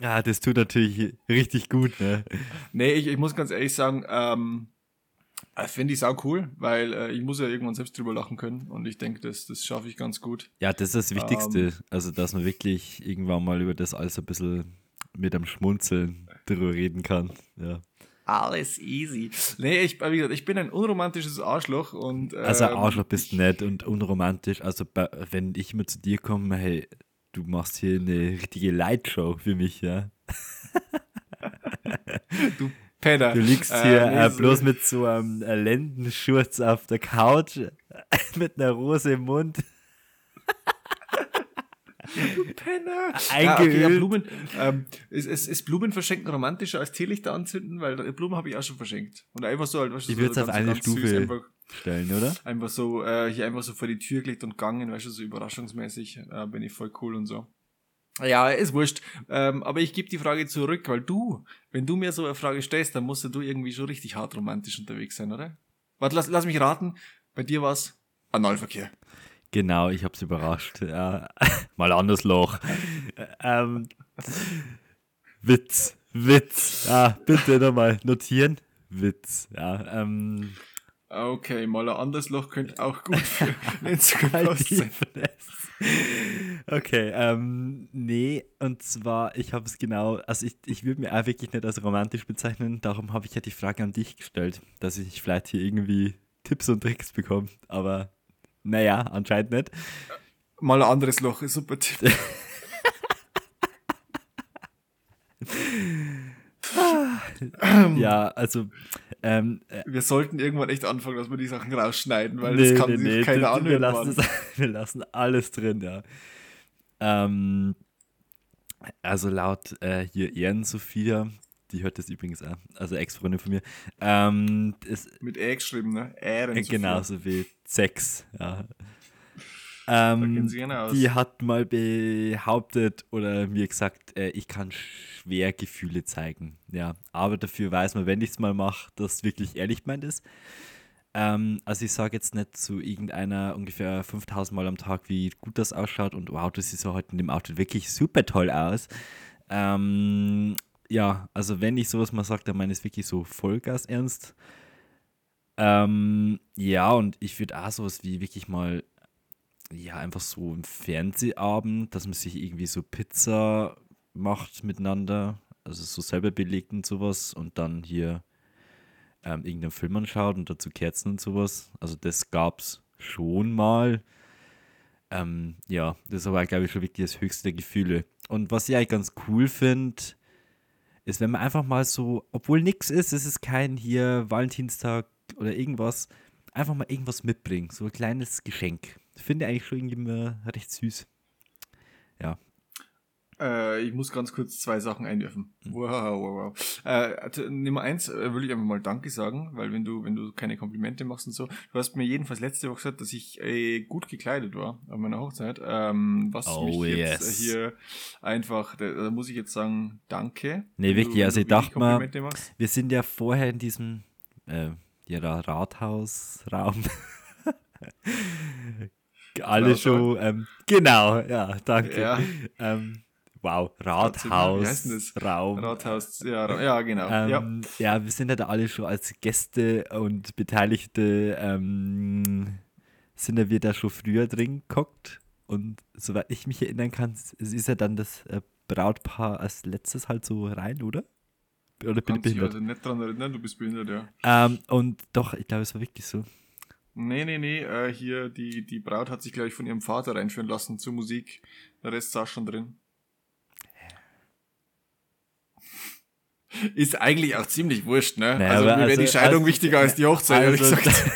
Ja, das tut natürlich richtig gut, ne? Nee, ich, ich muss ganz ehrlich sagen, ähm, äh, finde ich sau cool, weil äh, ich muss ja irgendwann selbst drüber lachen können und ich denke, das, das schaffe ich ganz gut. Ja, das ist das Wichtigste. Ähm. also, dass man wirklich irgendwann mal über das alles ein bisschen mit einem Schmunzeln drüber reden kann. Ja. Alles easy. Nee, ich, wie gesagt, ich bin ein unromantisches Arschloch und. Ähm, Also, Arschloch bist nett und unromantisch. Also, wenn ich immer zu dir komme, hey, du machst hier eine richtige Lightshow für mich, ja. Du Penner. Du liegst Äh, hier nee, äh, so- bloß mit so einem äh, Lendenschurz auf der Couch, mit einer Rose im Mund. Penner. Eingeölt. Ja, okay, ja, Blumen. Ähm, ist, ist, ist Blumen verschenken romantischer als Teelichter anzünden? Weil Blumen habe ich auch schon verschenkt. Und einfach so, halt, weißt du, Ich so würd's auf ganz- eine ganz süß, Stufe- Einfach, Stellen, oder? einfach so, äh, hier einfach so vor die Tür gelegt und gegangen, weißt du, so überraschungsmäßig. Äh, bin ich voll cool und so. Ja, ist wurscht. Ähm, aber ich gebe die Frage zurück, weil du, wenn du mir so eine Frage stellst, dann musst du irgendwie schon richtig hart romantisch unterwegs sein, oder? Warte, lass, lass mich raten. Bei dir war's Analverkehr. Genau, ich hab's überrascht. Ja. Mal anderes Loch. ähm, Witz, Witz. Ja, bitte nochmal notieren. Witz. Ja, ähm, Okay, mal ein anderes Loch könnte auch gut für die sein. Okay, ähm, nee, und zwar, ich habe es genau, also ich, ich würde mir auch wirklich nicht als romantisch bezeichnen, darum habe ich ja die Frage an dich gestellt, dass ich vielleicht hier irgendwie Tipps und Tricks bekomme, aber naja, anscheinend nicht. Mal ein anderes Loch, ist super Tipp. Ja, also, ähm, äh, Wir sollten irgendwann echt anfangen, dass wir die Sachen rausschneiden, weil nee, das kann nee, sich nee, keiner wir, wir, anhören. lassen wir lassen alles drin, ja. Ähm, also laut äh, hier Ehren-Sophia, die hört das übrigens auch, also Ex-Freundin von mir, ähm, Mit Ä geschrieben, ne? Ähren. äh, so genauso wie Sex, ja. Ähm, die hat mal behauptet oder mir gesagt, äh, ich kann schwer Gefühle zeigen. Ja, aber dafür weiß man, wenn ich es mal mache, dass wirklich ehrlich gemeint ist. Ähm, also ich sage jetzt nicht zu irgendeiner ungefähr 5000 Mal am Tag, wie gut das ausschaut und wow, das sieht so heute in dem Outfit wirklich super toll aus. Ähm, ja, also wenn ich sowas mal sage, dann meine ich es wirklich so Vollgas ernst. Ähm, ja, und ich würde auch sowas wie wirklich mal ja, einfach so ein Fernsehabend, dass man sich irgendwie so Pizza macht miteinander, also so selber belegt und sowas und dann hier ähm, irgendeinen Film anschaut und dazu Kerzen und sowas. Also das gab's schon mal. Ähm, ja, das aber, glaube ich, schon wirklich das höchste der Gefühle. Und was ich eigentlich ganz cool finde, ist, wenn man einfach mal so, obwohl nichts ist, es ist kein hier Valentinstag oder irgendwas, einfach mal irgendwas mitbringen, so ein kleines Geschenk. Finde ich eigentlich schon irgendwie immer recht süß. Ja, Äh, ich muss ganz kurz zwei Sachen einwerfen. Hm. Wow, wow, wow. Äh, also, Nummer eins äh, will ich einfach mal Danke sagen, weil wenn du, wenn du keine Komplimente machst und so, du hast mir jedenfalls letzte Woche gesagt, dass ich äh, gut gekleidet war an meiner Hochzeit. Ähm, was Oh, mich jetzt yes. äh, hier einfach, da, da muss ich jetzt sagen, danke. Nee, wirklich, du, also ich dachte mal- wir sind ja vorher in diesem äh, ja, Rathausraum. Alle schon, ähm, genau, ja, danke. Ja. Ähm, wow, Wie heißt denn das? Rathausraum. Rathaus, ja, ja genau. ja. Ähm, ja. wir sind ja da alle schon als Gäste und Beteiligte, ähm, sind ja wir da schon früher drin geguckt. Und soweit ich mich erinnern kann, es ist ja dann das äh, Brautpaar als letztes halt so rein, oder? Oder bin ich behindert? also nicht dran erinnern, du bist behindert, ja. Ähm, und doch, ich glaube, es war wirklich so. Nee, nee, nee, äh, hier, die, die Braut hat sich, glaube ich, von ihrem Vater reinführen lassen zur Musik. Der Rest saß schon drin. Ist eigentlich auch ziemlich wurscht, ne? Naja, also mir wäre die also- Scheidung also- wichtiger als die Hochzeit, ehrlich Also, gesagt.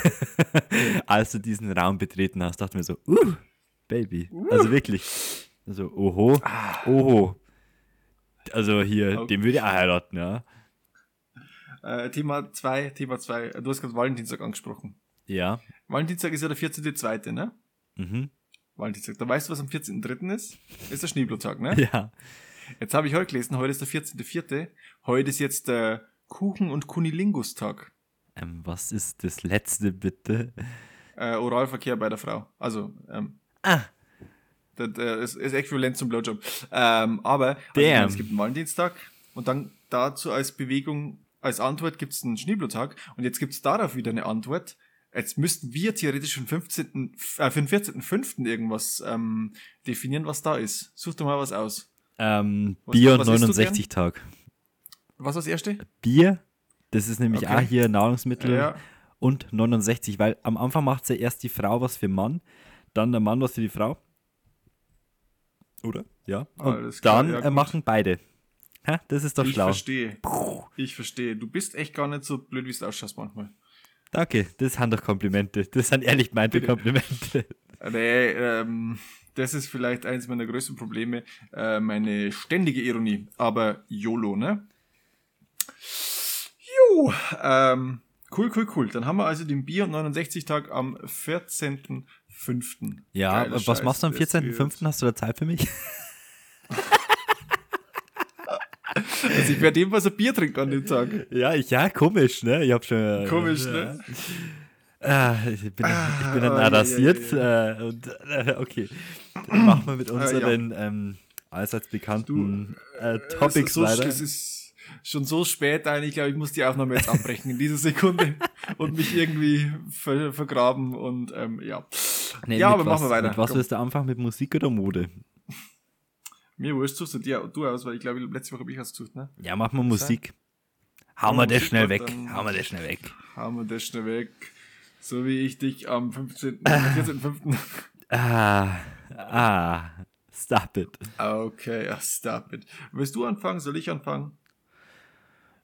als du diesen Raum betreten hast, dachte ich mir so, uh, Baby. Also wirklich. Also, oho, oho. Also hier, Okay. den würde ich auch heiraten, ja. Äh, Thema 2, Thema 2. Du hast gerade Valentinstag angesprochen. Ja. Valentinstag ist ja der 14.2., ne? Mhm. Valentinstag. Da weißt du, was am 14.3. ist? Ist der Schneeblotag, ne? Ja. Jetzt habe ich heute gelesen, heute ist der 14.4. Heute ist jetzt der Kuchen- und Kunilingus-Tag. Ähm, was ist das letzte bitte? Äh, Oralverkehr bei der Frau. Also, ähm, Ah, Das, das ist, ist äquivalent zum Blowjob. Ähm, aber also meine, es gibt einen Valentinstag und dann dazu als Bewegung, als Antwort gibt es einen Schneeblotag und jetzt gibt es darauf wieder eine Antwort. Jetzt müssten wir theoretisch den 15., äh, für den 14.05. irgendwas ähm, definieren, was da ist. Such doch mal was aus. Ähm, Was- Bier und was isst du 69 Tag. Was war das erste? Bier, das ist nämlich Okay. auch hier Nahrungsmittel Ja. und 69, weil am Anfang macht ja erst die Frau was für den Mann, dann der Mann was für die Frau. Oder? Ja. Und Alles klar, dann ja, äh, machen beide. Ha, das ist doch ich schlau. verstehe. Ich verstehe. Du bist echt gar nicht so blöd, wie es ausschaust manchmal. Danke, das sind doch Komplimente. Das sind ehrlich meinte Bitte. Komplimente. Nee, ähm, das ist vielleicht eins meiner größten Probleme, äh, meine ständige Ironie. Aber YOLO, ne? Jo, ähm, cool, cool, cool. Dann haben wir also den Bier- und 69-Tag am 14.05. Ja, Geiler was Scheiß, machst du am das wird- 14.05.? Hast du da Zeit für mich? Also ich werde ebenfalls ein Bier trinken an dem Tag. Ja, ich, ja, komisch, ne? Ich hab schon. Komisch, ja. ne? Ah, ich bin, ich bin Ah, dann oh, ja, rasiert. ja, Äh, und, äh, okay. Dann machen wir mit Ah, ja. unseren ähm, allseits bekannten äh, Es Topics so, weiter. Es ist schon so spät eigentlich, ich glaube, ich muss die Aufnahme jetzt abbrechen in dieser Sekunde und mich irgendwie ver vergraben und ähm, ja. Nee, ja, aber was, machen wir weiter. Mit was Komm. willst du anfangen? Mit Musik oder Mode? Mir wurscht, suchst du dir du aus, weil ich glaube, letzte Woche habe ich ausgesucht, ne? Ja, machen wir Musik. Hauen wir das schnell weg. Hauen wir das schnell weg. Haben wir das schnell weg. So wie ich dich am 15., am 14.05. Ah, ah, stop it. Okay, ja, stop it. Willst du anfangen? Soll ich anfangen?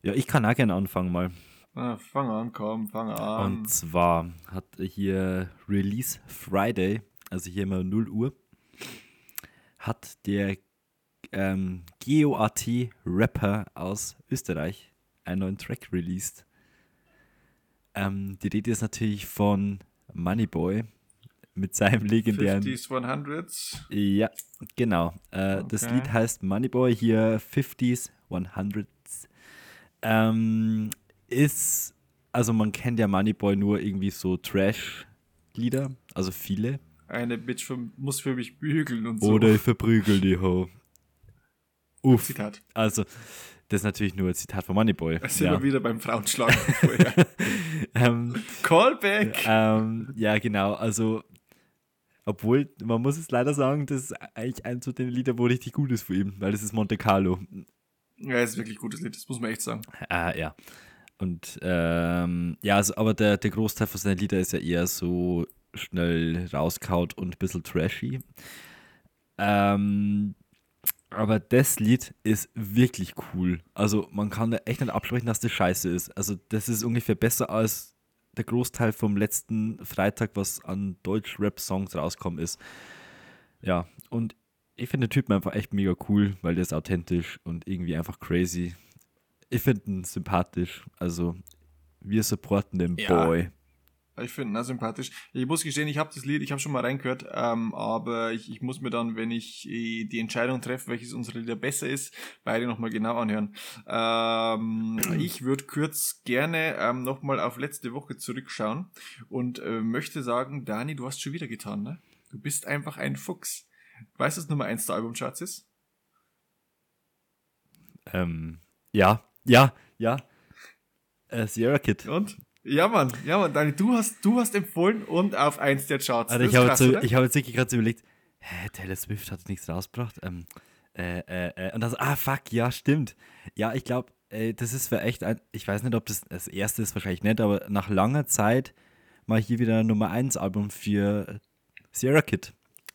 Ja, ich kann auch gerne anfangen mal. Ah, fang an, komm, fang an. Und zwar hat hier Release Friday, also hier immer 0 Uhr, hat der ähm, GOAT-Rapper aus Österreich einen neuen Track released. Ähm, die Rede ist natürlich von Moneyboy mit seinem legendären 50s, 100s. Ja, genau. Äh, Das Okay. Lied heißt Moneyboy, hier 50s, 100s. Ähm, ist, also man kennt ja Moneyboy nur irgendwie so Trash-Lieder, also viele. Eine Bitch vom, muss für mich bügeln und so. Oder ich verprügel die Ho. Uff. Zitat. Also, das ist natürlich nur ein Zitat von Moneyboy. Da sind Ja. wir wieder beim Frauenschlag vorher. ähm, Callback! ähm, ja, genau. Also, obwohl, man muss es leider sagen, das ist eigentlich eins von den Liedern, wo richtig gut ist für ihn, weil das ist Monte Carlo. Ja, ist wirklich gutes Lied, das muss man echt sagen. Ah, ja. Und ähm, ja, also, aber der, der Großteil von seinen Liedern ist ja eher so schnell rauskaut und ein bisschen trashy. Ähm, aber das Lied ist wirklich cool. Also man kann da echt nicht absprechen, dass das scheiße ist. Also das ist ungefähr besser als der Großteil vom letzten Freitag, was an Deutsch-Rap-Songs rauskommen ist. Ja, und ich finde den Typen einfach echt mega cool, weil der ist authentisch und irgendwie einfach crazy. Ich finde ihn sympathisch. Also, wir supporten den Ja. Boy. Ich finde ihn auch sympathisch. Ich muss gestehen, ich habe das Lied, ich habe schon mal reingehört, ähm, aber ich, ich muss mir dann, wenn ich äh, die Entscheidung treffe, welches unserer Lieder besser ist, beide nochmal genau anhören. Ähm, ich würde kurz gerne ähm, nochmal auf letzte Woche zurückschauen und äh, möchte sagen, Dani, du hast schon wieder getan, ne? Du bist einfach ein Fuchs. Weißt du, was Nummer 1 der Albumcharts ist? Ähm, ja, ja, ja. Äh, Sierra Kid. Und? Ja, Mann, ja, Mann, Dani, du hast, du hast empfohlen und auf eins der Charts. Also Das ich habe jetzt, so, ich hab jetzt wirklich gerade so überlegt, hä, Taylor Swift hat nichts rausgebracht. Ähm, äh, äh, äh, und dann so, ah, fuck, ja, stimmt. Ja, ich glaube, äh, das ist für echt ein, ich weiß nicht, ob das das erste ist, wahrscheinlich nicht, aber nach langer Zeit mal hier wieder ein Nummer 1 Album für Sierra Kid.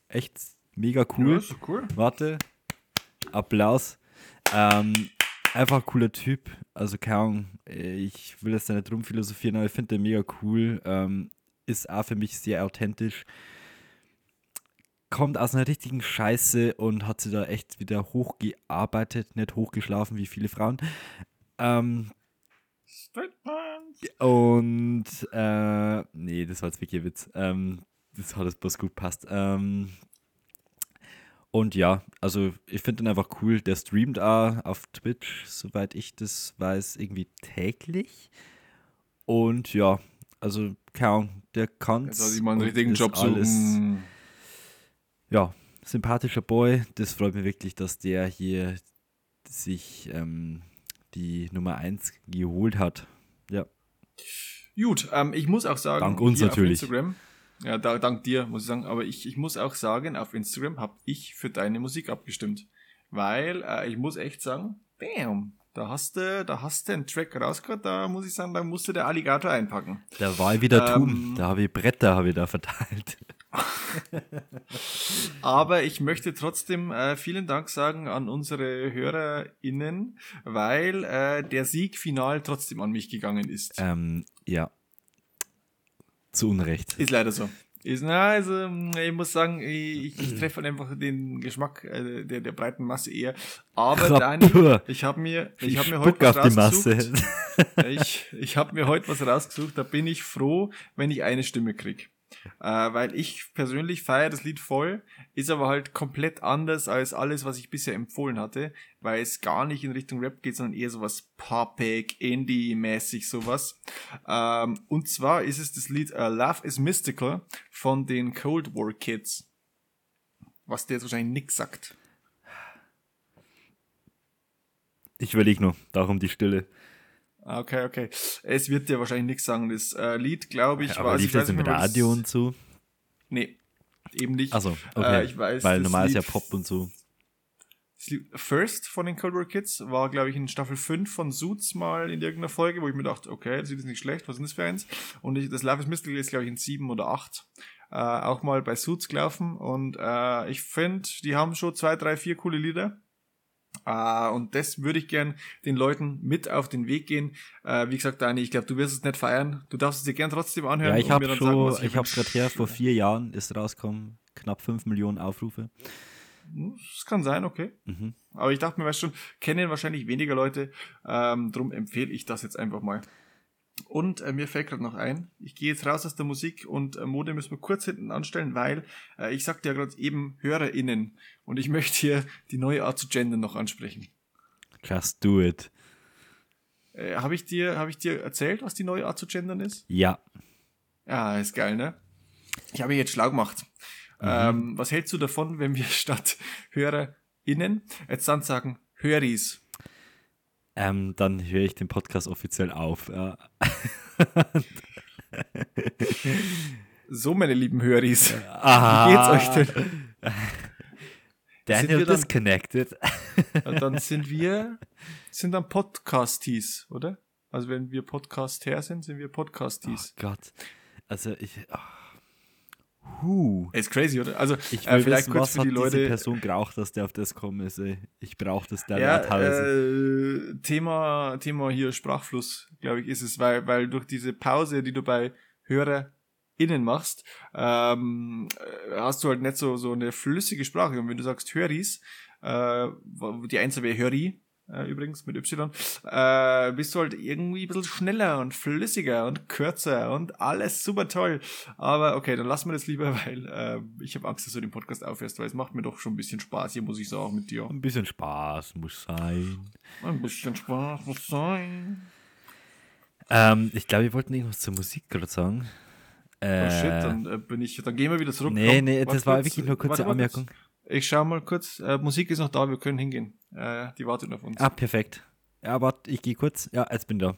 Echt mega cool. Ja, cool. Warte. Applaus. Ähm, einfach cooler Typ. Also, keine Ahnung, ich will jetzt da nicht drum philosophieren, aber ich finde den mega cool. Ähm, ist auch für mich sehr authentisch. Kommt aus einer richtigen Scheiße und hat sie da echt wieder hochgearbeitet, nicht hochgeschlafen wie viele Frauen. Ähm, und, äh, nee, das war jetzt wirklich ein Witz. Ähm, das hat jetzt bloß gut passt. Ähm, und ja, also ich finde ihn einfach cool. Der streamt auch auf Twitch, soweit ich das weiß, irgendwie täglich. Und ja, also Ahnung, der kann Jetzt hat ich mal einen richtigen Job so. alles. Ja, sympathischer Boy. Das freut mich wirklich, dass der hier sich ähm, die Nummer 1 geholt hat. Ja. Gut, ähm, ich muss auch sagen, Dank uns natürlich. Auf Instagram, ja, da, dank dir, muss ich sagen, aber ich, ich muss auch sagen, auf Instagram habe ich für deine Musik abgestimmt. Weil äh, ich muss echt sagen, bam, da hast du, da hast du einen Track rausgehört, da muss ich sagen, da musste der Alligator einpacken. Da war ich wieder Ähm, tun. Da habe ich Bretter habe ich da verteilt. Aber ich möchte trotzdem äh, vielen Dank sagen an unsere HörerInnen, weil äh, der Sieg final trotzdem an mich gegangen ist. Ähm, ja. Zu Unrecht. Ist leider so. Ist, na, also, ich muss sagen, ich, ich treffe halt einfach den Geschmack äh, der, der breiten Masse eher. Aber Rappur. Dani, ich habe mir, ich hab mir heute was auf die rausgesucht. Masse. Ich, ich habe mir heute was rausgesucht, da bin ich froh, wenn ich eine Stimme krieg. Äh, weil ich persönlich feiere das Lied voll, ist aber halt komplett anders als alles, was ich bisher empfohlen hatte, weil es gar nicht in Richtung Rap geht, sondern eher sowas poppig, Indie-mäßig sowas. Ähm, und zwar ist es das Lied uh, Love is Mystical von den Cold War Kids. Was dir jetzt wahrscheinlich nix sagt. Ich überlege nur, darum die Stille. Okay, okay. Es wird dir wahrscheinlich nichts sagen. Das äh, Lied, glaube ich, aber also lief das im Radio und so? Nee, eben nicht. Achso, okay. Äh, ich weiß, Weil normal ist ja Lied- Pop und so. Lied First von den Cold War Kids war, glaube ich, in Staffel 5 von Suits mal in irgendeiner Folge, wo ich mir dachte, okay, das Lied ist nicht schlecht, was sind das für eins? Und ich, das Love is Mystical ist, glaube ich, in 7 oder 8 äh, auch mal bei Suits gelaufen. Und äh, ich finde, die haben schon zwei, drei, vier coole Lieder. Äh, und das würde ich gern den Leuten mit auf den Weg gehen. Äh, wie gesagt, Dani, ich glaube, du wirst es nicht feiern. Du darfst es dir gern trotzdem anhören. Ja, ich habe dann sagen, schon, was ich habe gerade her, vor vier Jahren ist rausgekommen, knapp 5 Millionen Aufrufe. Das kann sein, okay. Mhm. Aber ich dachte mir, weißt schon, kennen wahrscheinlich weniger Leute, ähm, drum empfehle ich das jetzt einfach mal. Und äh, mir fällt gerade noch ein, ich gehe jetzt raus aus der Musik und äh, Mode müssen wir kurz hinten anstellen, weil äh, ich sagte ja gerade eben HörerInnen und ich möchte hier die neue Art zu gendern noch ansprechen. Just do it. Äh, Habe ich, dir hab ich dir erzählt, was die neue Art zu gendern ist? Ja. Ja, ist geil, ne? Ich habe jetzt schlau gemacht. Ähm, was hältst du davon, wenn wir statt HörerInnen jetzt dann sagen Höris? Ähm, dann höre ich den Podcast offiziell auf. Ja. So, meine lieben Höris. Ah, Wie geht's euch denn? Daniel dann- disconnected. Und dann sind wir, sind dann Podcasties, oder? Also wenn wir Podcast-her sind, sind wir Oh Podcasties. Gott. Also ich. ach. Huh. Ist crazy, oder? Also Ich äh, will vielleicht wissen, kurz was für die diese Leute. Person geraucht, dass der auf das kommen ist. Ey. Ich brauche das da Ja, äh, Thema, Thema hier Sprachfluss, glaube ich, ist es, weil, weil durch diese Pause, die du bei HörerInnen machst, ähm, äh, hast du halt nicht so, so eine flüssige Sprache. Und wenn du sagst Höris, äh, die Einzel wäre Höri, äh, übrigens mit Y, äh, bist du halt irgendwie ein bisschen schneller und flüssiger und kürzer und alles super toll. Aber okay, dann lassen wir das lieber, weil äh, ich habe Angst, dass du den Podcast aufhörst, weil es macht mir doch schon ein bisschen Spaß hier, muss ich sagen, mit dir. Ein bisschen Spaß muss sein. Ein bisschen Spaß muss sein. Ähm, ich glaube, wir wollten irgendwas zur Musik gerade sagen. Äh, Oh shit, dann äh, bin ich, dann gehen wir wieder zurück. nee, Komm, nee, das war kurz. wirklich nur kurze Warte mal kurz. Ich schau mal kurz. Äh, Musik ist noch da, wir können hingehen. Äh, die wartet auf uns. Ah, perfekt. Ja, warte, ich gehe kurz. Ja, jetzt bin ich da.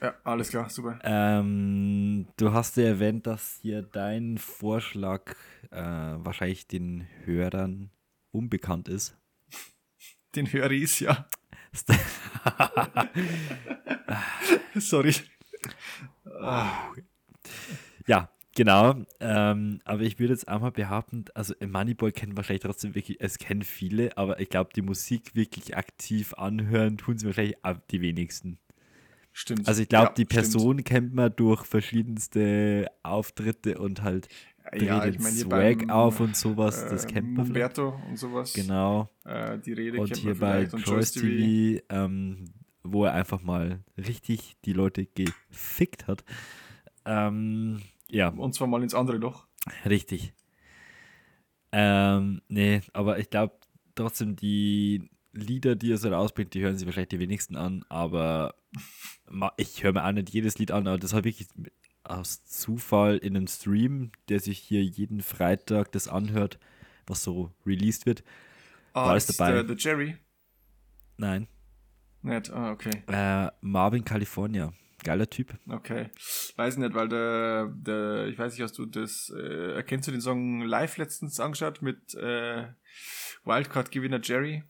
Ja, alles klar, super. Ähm, du hast ja erwähnt, dass hier dein Vorschlag äh, wahrscheinlich den Hörern unbekannt ist. Den Höris, ja. Sorry. Ja, genau. Ähm, aber ich würde jetzt einmal behaupten, also Moneyboy kennen wahrscheinlich trotzdem wirklich, es kennen viele, aber ich glaube, die Musik wirklich aktiv anhören, tun sie wahrscheinlich die wenigsten. Stimmt. Also ich glaube, Ja, die stimmt. Person kennt man durch verschiedenste Auftritte und halt ja, ich mein, Swag beim, auf und sowas, das äh, kennt man vielleicht. Umberto und sowas. Genau. Äh, die Rede Und kennt hier man bei Choice TV. TV, ähm, wo er einfach mal richtig die Leute gefickt hat. Ähm, ja, Und zwar mal ins andere Loch. richtig. Ähm, nee, aber ich glaube trotzdem, die Lieder, die er so rausbringt, die hören sich wahrscheinlich die wenigsten an, aber ich höre mir auch nicht jedes Lied an, aber das war wirklich aus Zufall in einem Stream, der sich hier jeden Freitag das anhört, was so released wird. Ah, War es ist dabei? Der, der Jerry. Nein, Nicht, ah, okay. Äh, Marvin California. Geiler Typ. Okay. Weiß nicht, weil der, der, ich weiß nicht, hast du das, äh, erkennst du den Song live letztens angeschaut mit äh, Wildcard-Gewinner Jerry?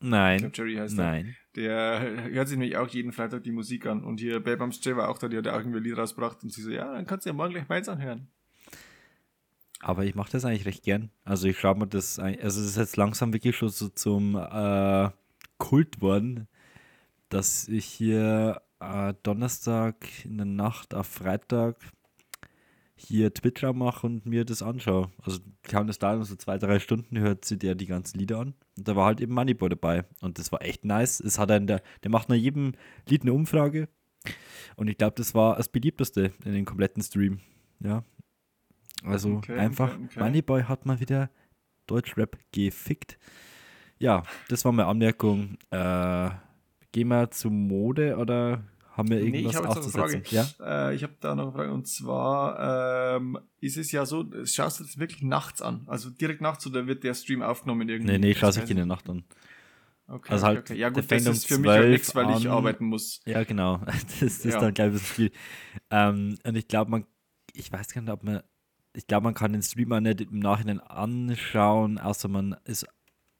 Ich Nein. glaube, Jerry heißt. Nein. Der hört sich nämlich auch jeden Freitag die Musik an. Und hier Babams J war auch da, die hat ja auch irgendwie ein Lied rausgebracht. Und sie so, ja, dann kannst du ja morgen gleich meins anhören. Aber ich mache das eigentlich recht gern. Also ich schaue mir das, also es ist jetzt langsam wirklich schon so zum äh, Kult worden, dass ich hier äh, Donnerstag in der Nacht auf Freitag hier Twitch mache und mir das anschaue. Also kann das dauern so zwei, drei Stunden, hört sich der die ganzen Lieder an. Und da war halt eben Moneyboy dabei. Und das war echt nice. Es hat einen der, der macht nach jedem Lied eine Umfrage. Und ich glaube, das war das beliebteste in den kompletten Stream. Ja. Also Okay, einfach, okay, okay. Moneyboy hat mal wieder Deutschrap gefickt. Ja, das war meine Anmerkung. Äh, gehen wir zu Mode oder haben wir Nee, irgendwas ich eine auszusetzen? Frage. Ja? Äh, ich habe da noch eine Frage. Und zwar ähm, ist es ja so, schaust du das wirklich nachts an? Also direkt nachts oder wird der Stream aufgenommen irgendwie? Nee, nee, ich schaue weiß in der Nacht an. Okay, Also okay, halt, okay. Ja der gut, das ist für mich halt 12 nichts, weil ich an. arbeiten muss. Ja, genau. Das, ist Ja. dann gleich ein bisschen viel. Ähm, und ich glaube, man, ich weiß gar nicht, ob man, ich glaube, man kann den Streamer nicht im Nachhinein anschauen, außer man ist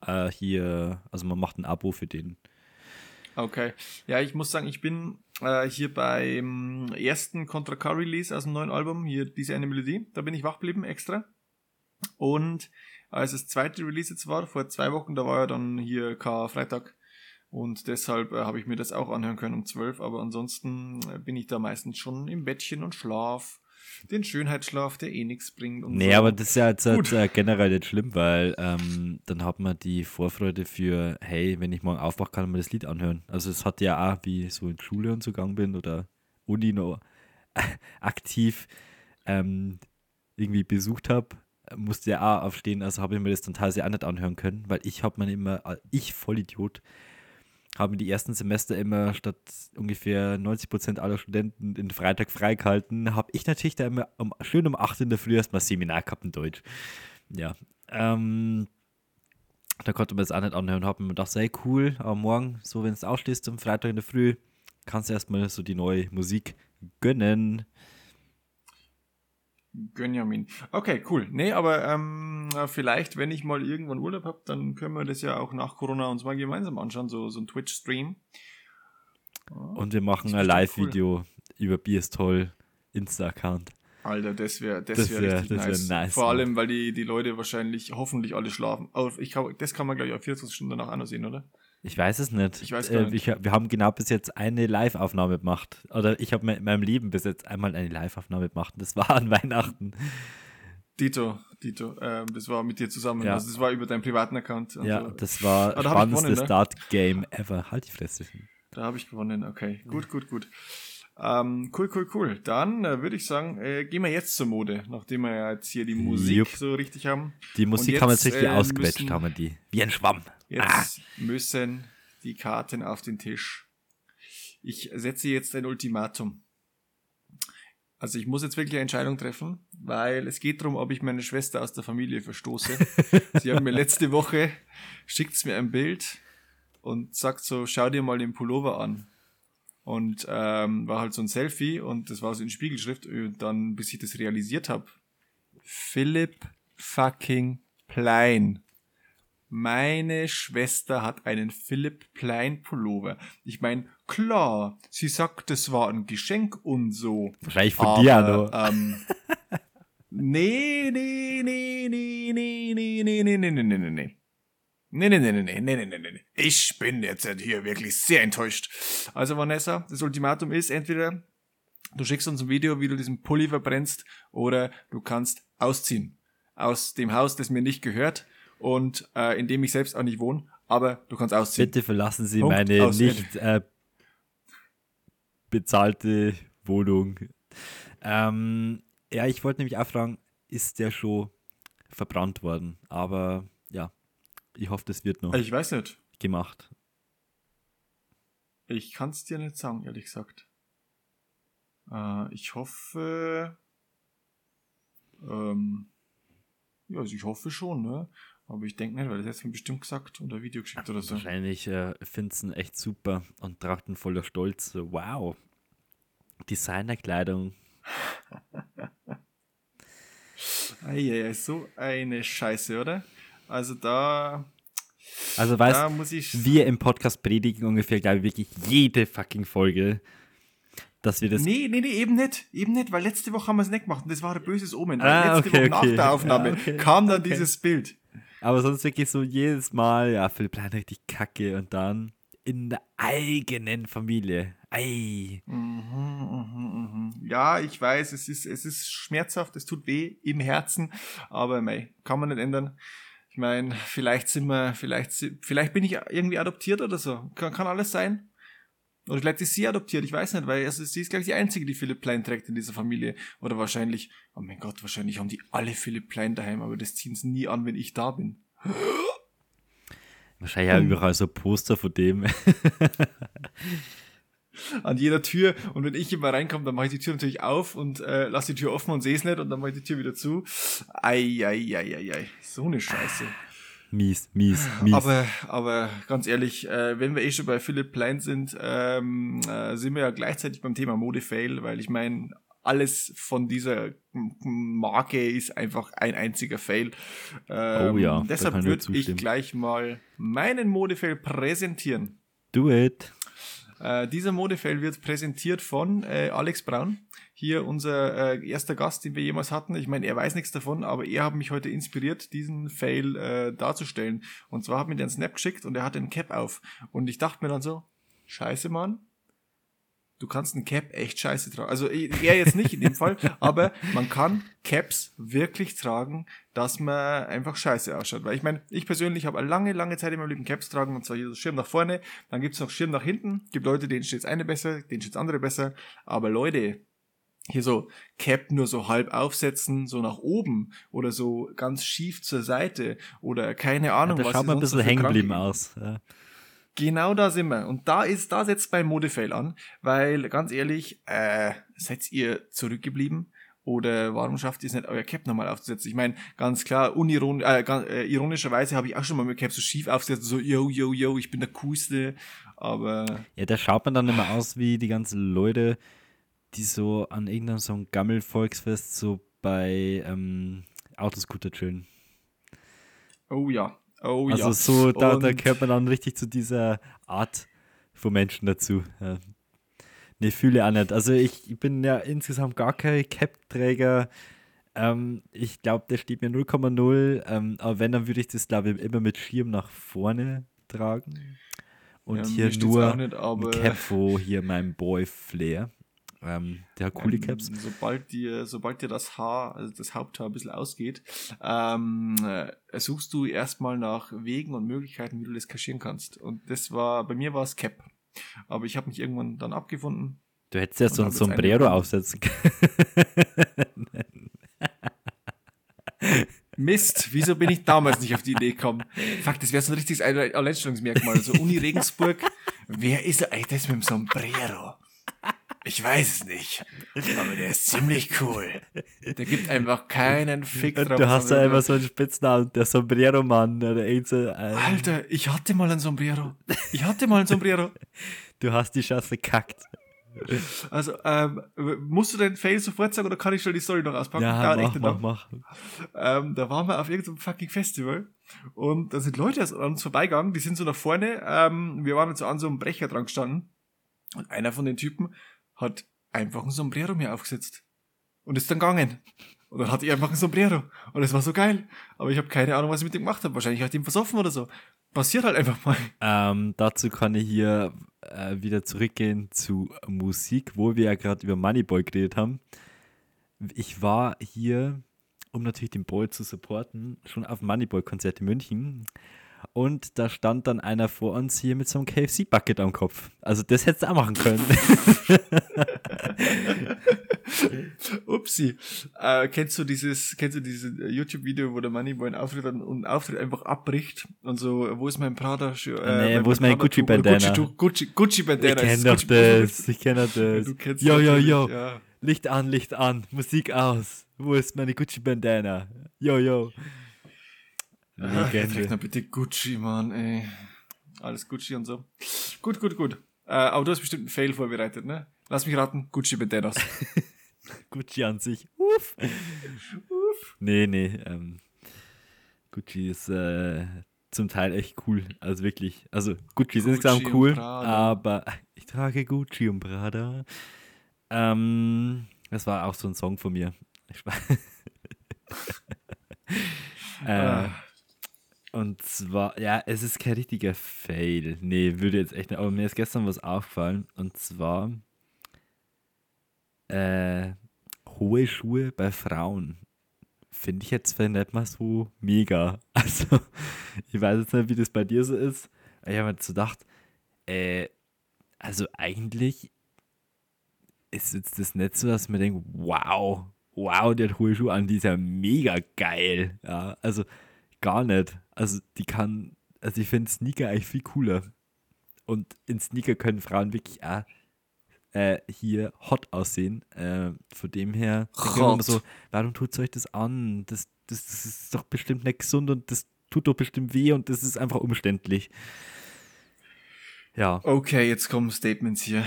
äh, hier, also man macht ein Abo für den. Okay. Ja, ich muss sagen, ich bin äh, hier beim ersten Contra K Release aus dem neuen Album, hier diese eine Melodie, da bin ich wach geblieben extra. Und als das zweite Release jetzt war, vor zwei Wochen, da war ja dann hier K Freitag. Und deshalb äh, habe ich mir das auch anhören können um 12. Aber ansonsten äh, bin ich da meistens schon im Bettchen und schlaf. Den Schönheitsschlaf, der eh nichts bringt. Und Nee, so. aber das ist ja jetzt, jetzt äh, generell nicht schlimm, weil ähm, dann hat man die Vorfreude für, hey, wenn ich morgen aufwache, kann man das Lied anhören. Also es hat ja auch, wie ich so in Schule und so gegangen bin oder Uni noch aktiv ähm, irgendwie besucht habe, musste ja auch aufstehen, also habe ich mir das dann teilweise auch nicht anhören können, weil ich habe mir immer, äh, ich Vollidiot, mir die ersten Semester immer statt ungefähr 90% aller Studenten den Freitag freigehalten, habe ich natürlich da immer um, schön um 8 in der Früh erstmal Seminar gehabt in Deutsch. Ja, ähm, da konnte man das auch nicht anhören, habe mir gedacht, sei cool, aber morgen, so wenn es aufstehst am Freitag in der Früh, kannst du erstmal so die neue Musik gönnen. Gönjamin. Okay, cool. Nee, aber ähm, vielleicht, wenn ich mal irgendwann Urlaub habe, dann können wir das ja auch nach Corona uns mal gemeinsam anschauen, so, so ein Twitch-Stream. Und wir machen ein Live-Video über Bier ist toll Insta-Account. Alter, das wäre das Das wär wär- richtig das wär nice. nice, Vor allem, weil die, die Leute wahrscheinlich hoffentlich alle schlafen. Aber ich das kann man, glaube ich, auf 24 Stunden danach auch noch sehen, oder? Ich weiß es nicht. Ich weiß gar Äh, nicht. Ich, wir haben genau bis jetzt eine Live-Aufnahme gemacht. Oder ich habe in meinem Leben bis jetzt einmal eine Live-Aufnahme gemacht. Das war an Weihnachten. Dito, Dito, ähm, das war mit dir zusammen. Ja. Also das war über deinen privaten Account. Also, Ja, das war Ah, da spannendste gewonnen, ne? Start-Game ever. Halt die Fresse. Da habe ich gewonnen, okay. Gut, gut, gut. Ähm, cool, cool, cool. Dann äh, würde ich sagen, äh, gehen wir jetzt zur Mode, nachdem wir ja jetzt hier die Musik Jupp. so richtig haben. Die Musik jetzt, haben wir jetzt richtig äh, ausquetscht, müssen- haben wir die. Wie ein Schwamm. Jetzt müssen die Karten auf den Tisch. Ich setze jetzt ein Ultimatum. Also ich muss jetzt wirklich eine Entscheidung treffen, weil es geht darum, ob ich meine Schwester aus der Familie verstoße. Sie haben mir letzte Woche, schickt mir ein Bild und sagt so, schau dir mal den Pullover an. Und ähm, war halt so ein Selfie und das war so in Spiegelschrift. Und dann, bis ich das realisiert habe, Philipp fucking Plein. Meine Schwester hat einen Philipp Plein Pullover. Ich meine, klar, sie sagt, das war ein Geschenk und so. Wahrscheinlich von aber, dir, Anno. Ähm, nee, nee, nee, nee, nee, nee, nee, nee, nee, nee, nee, nee, Nee, nee, nee, nee, nee, nee, nee, nee. Ich bin jetzt hier wirklich sehr enttäuscht. Also Vanessa, das Ultimatum ist entweder du schickst uns ein Video, wie du diesen Pulli verbrennst oder du kannst ausziehen aus dem Haus, das mir nicht gehört und äh, in dem ich selbst auch nicht wohne, aber du kannst ausziehen. Bitte verlassen Sie Punkt, meine ausziehen. nicht äh, bezahlte Wohnung. Ähm, ja, ich wollte nämlich auch fragen, ist der schon verbrannt worden? Aber ich hoffe, das wird noch Ich weiß nicht. gemacht. Ich kann es dir nicht sagen, ehrlich gesagt. Äh, ich hoffe. Ähm, ja, also ich hoffe schon, ne? Aber ich denke nicht, weil das jetzt mir bestimmt gesagt oder Video geschickt oder so. Wahrscheinlich äh, findet ihn echt super und tragt ihn voller Stolz. Wow, Designerkleidung. Eieiei, so eine Scheiße, oder? Also da, Also da weißt muss ich. wir im Podcast predigen ungefähr, glaube ich, wirklich jede fucking Folge. dass wir das. Nee, nee, nee, eben nicht. Eben nicht, weil letzte Woche haben wir es nicht gemacht und das war ein böses Omen. Ah, letzte okay, Woche nach okay. der Aufnahme Ja, okay, kam dann dieses Bild. Aber sonst wirklich so jedes Mal, ja, Philipp Lein richtig kacke und dann in der eigenen Familie. Ei. Mhm, mhm, mhm. Ja, ich weiß, es ist, es ist schmerzhaft, es tut weh im Herzen, aber mei, kann man nicht ändern. Ich meine, vielleicht sind wir, vielleicht, vielleicht bin ich irgendwie adoptiert oder so. Kann, kann alles sein. Oder vielleicht ist sie adoptiert, ich weiß nicht, weil also sie ist, glaube ich, die Einzige, die Philipp Plein trägt in dieser Familie. Oder wahrscheinlich, oh mein Gott, wahrscheinlich haben die alle Philipp Plein daheim, aber das ziehen sie nie an, wenn ich da bin. Wahrscheinlich ja Hm. überall so Poster von dem. An jeder Tür. Und wenn ich immer reinkomme, dann mache ich die Tür natürlich auf und äh, lasse die Tür offen und sehe es nicht und dann mache ich die Tür wieder zu. Ei, ei, ei, ei, ei. So eine Scheiße. mies, mies, mies. Aber, aber ganz ehrlich, äh, wenn wir eh schon bei Philipp Plein sind, ähm, äh, sind wir ja gleichzeitig beim Thema Mode-Fail, weil ich meine, alles von dieser Marke ist einfach ein einziger Fail. Ähm, Oh ja, Deshalb würde ich gleich mal meinen Mode-Fail präsentieren. Do it. Äh, dieser Modefail wird präsentiert von äh, Alex Braun. Hier unser äh, erster Gast, den wir jemals hatten. Ich meine, er weiß nichts davon, aber er hat mich heute inspiriert, diesen Fail äh, darzustellen. Und zwar hat mir der einen Snap geschickt und er hat einen Cap auf. Und ich dachte mir dann so, scheiße, Mann. Du kannst einen Cap echt scheiße tragen. Also ich- er jetzt nicht in dem Fall, aber man kann Caps wirklich tragen, dass man einfach scheiße ausschaut. Weil ich meine, ich persönlich habe eine lange, lange Zeit in meinem Leben Caps tragen und zwar hier so Schirm nach vorne, dann gibt's noch Schirm nach hinten. Gibt Leute, denen steht's eine besser, denen steht's andere besser. Aber Leute, hier so Cap nur so halb aufsetzen, so nach oben oder so ganz schief zur Seite oder keine Ja, Ahnung, da was schaut es man ein bisschen hängen geblieben aus. Ja. Genau da sind wir. Und da ist, da setzt mein Modefail an, weil ganz ehrlich, äh, seid ihr zurückgeblieben? Oder warum schafft ihr es nicht, euer Cap nochmal aufzusetzen? Ich meine, ganz klar, uniron äh, ganz, äh, ironischerweise habe ich auch schon mal mit Cap so schief aufgesetzt, so yo, yo, yo, ich bin der Coolste. Aber ja, da schaut man dann immer aus wie die ganzen Leute, die so an irgendeinem so einem Gammel-Volksfest so bei ähm, Autoscooter chillen. oh ja, oh Also ja. so, da, da gehört man dann richtig zu dieser Art von Menschen dazu. Ja. Ne, fühle auch nicht. Also ich, bin ja insgesamt gar kein Cap-Träger. Ähm, ich glaube, der steht mir 0,0. Ähm, aber wenn, dann würde ich das, glaube ich, immer mit Schirm nach vorne tragen. Und Ja, hier nur nicht, Cap, wo hier mein Boy Flair. Ähm, der hat coole Ähm, Caps. Sobald dir, sobald dir das Haar, also das Haupthaar ein bisschen ausgeht, ähm, äh, suchst du erstmal nach Wegen und Möglichkeiten, wie du das kaschieren kannst. Und das war, bei mir war es Cap. Aber ich habe mich irgendwann dann abgefunden. Du hättest ja so ein Sombrero aufsetzen können. Mist, wieso bin ich damals nicht auf die Idee gekommen? Fuck, das wäre so ein richtiges Alle- Alleinstellungsmerkmal. So Uni Regensburg, wer ist eigentlich das mit dem Sombrero? Ich weiß es nicht, aber der ist ziemlich cool. Der gibt einfach keinen Fick Und drauf. du hast ja immer so einen Spitznamen, der Sombrero-Mann oder äh, Alter, ich hatte mal ein Sombrero. Ich hatte mal ein Sombrero. Du hast die Chance verkackt. Also, ähm, musst du den Fail sofort sagen oder kann ich schon die Story noch auspacken? Ja, mach, mach, mach. Ähm, da waren wir auf irgendeinem fucking Festival und da sind Leute an uns vorbeigegangen, die sind so nach vorne, ähm, wir waren jetzt so an so einem Brecher dran gestanden und einer von den Typen hat einfach ein Sombrero mir aufgesetzt und ist dann gegangen. Und dann hatte ich einfach ein Sombrero und es war so geil. Aber ich habe keine Ahnung, was ich mit dem gemacht habe. Wahrscheinlich hat ich ihn versoffen oder so. Passiert halt einfach mal. Ähm, dazu kann ich hier äh, wieder zurückgehen zu Musik, wo wir ja gerade über Moneyboy geredet haben. Ich war hier, um natürlich den Boy zu supporten, schon auf dem Moneyboy-Konzert in München. Und da stand dann einer vor uns hier mit so einem KFC-Bucket am Kopf. Also das hättest du auch machen können. Upsi. Äh, kennst du dieses, kennst du dieses YouTube-Video, wo der Moneyboy einen Auftritt hat und Auftritt einfach abbricht und so, wo ist mein Prada? Äh, Nee, wo ist mein Gucci-Bandana? Gucci, Gucci, Gucci ich Bandana. kenne ist doch das. Ich kenne das. Du kennst Jo, jo, jo. Ja. Licht an, Licht an. Musik aus. Wo ist meine Gucci-Bandana? Jo, jo. Legende. noch bitte Gucci, Mann, ey. Alles Gucci und so. Gut, gut, gut. Äh, aber du hast bestimmt einen Fail vorbereitet, ne? Lass mich raten, Gucci Bandanas. Gucci an sich. Uff. Nee, nee. Ähm, Gucci ist äh, zum Teil echt cool. Also wirklich. Also Gucci ist insgesamt cool, aber ich trage Gucci und Prada. Ähm, das war auch so ein Song von mir. Ich war- äh, Ah. Und zwar, ja, es ist kein richtiger Fail. Nee, würde jetzt echt nicht. Aber mir ist gestern was aufgefallen. Und zwar äh, hohe Schuhe bei Frauen. Finde ich jetzt nicht mal so mega. Also, ich weiß jetzt nicht, wie das bei dir so ist. Ich habe mir so gedacht, äh, also eigentlich ist jetzt das nicht so, dass man denkt, wow, wow, der hat hohe Schuhe an, die ist ja mega geil. Ja, also gar nicht. Also die kann, also ich finde Sneaker eigentlich viel cooler. Und in Sneaker können Frauen wirklich auch äh, hier hot aussehen. Äh, von dem her so, warum tut euch das an? Das, das, das ist doch bestimmt nicht gesund und das tut doch bestimmt weh und das ist einfach umständlich. Ja. Okay, jetzt kommen Statements hier.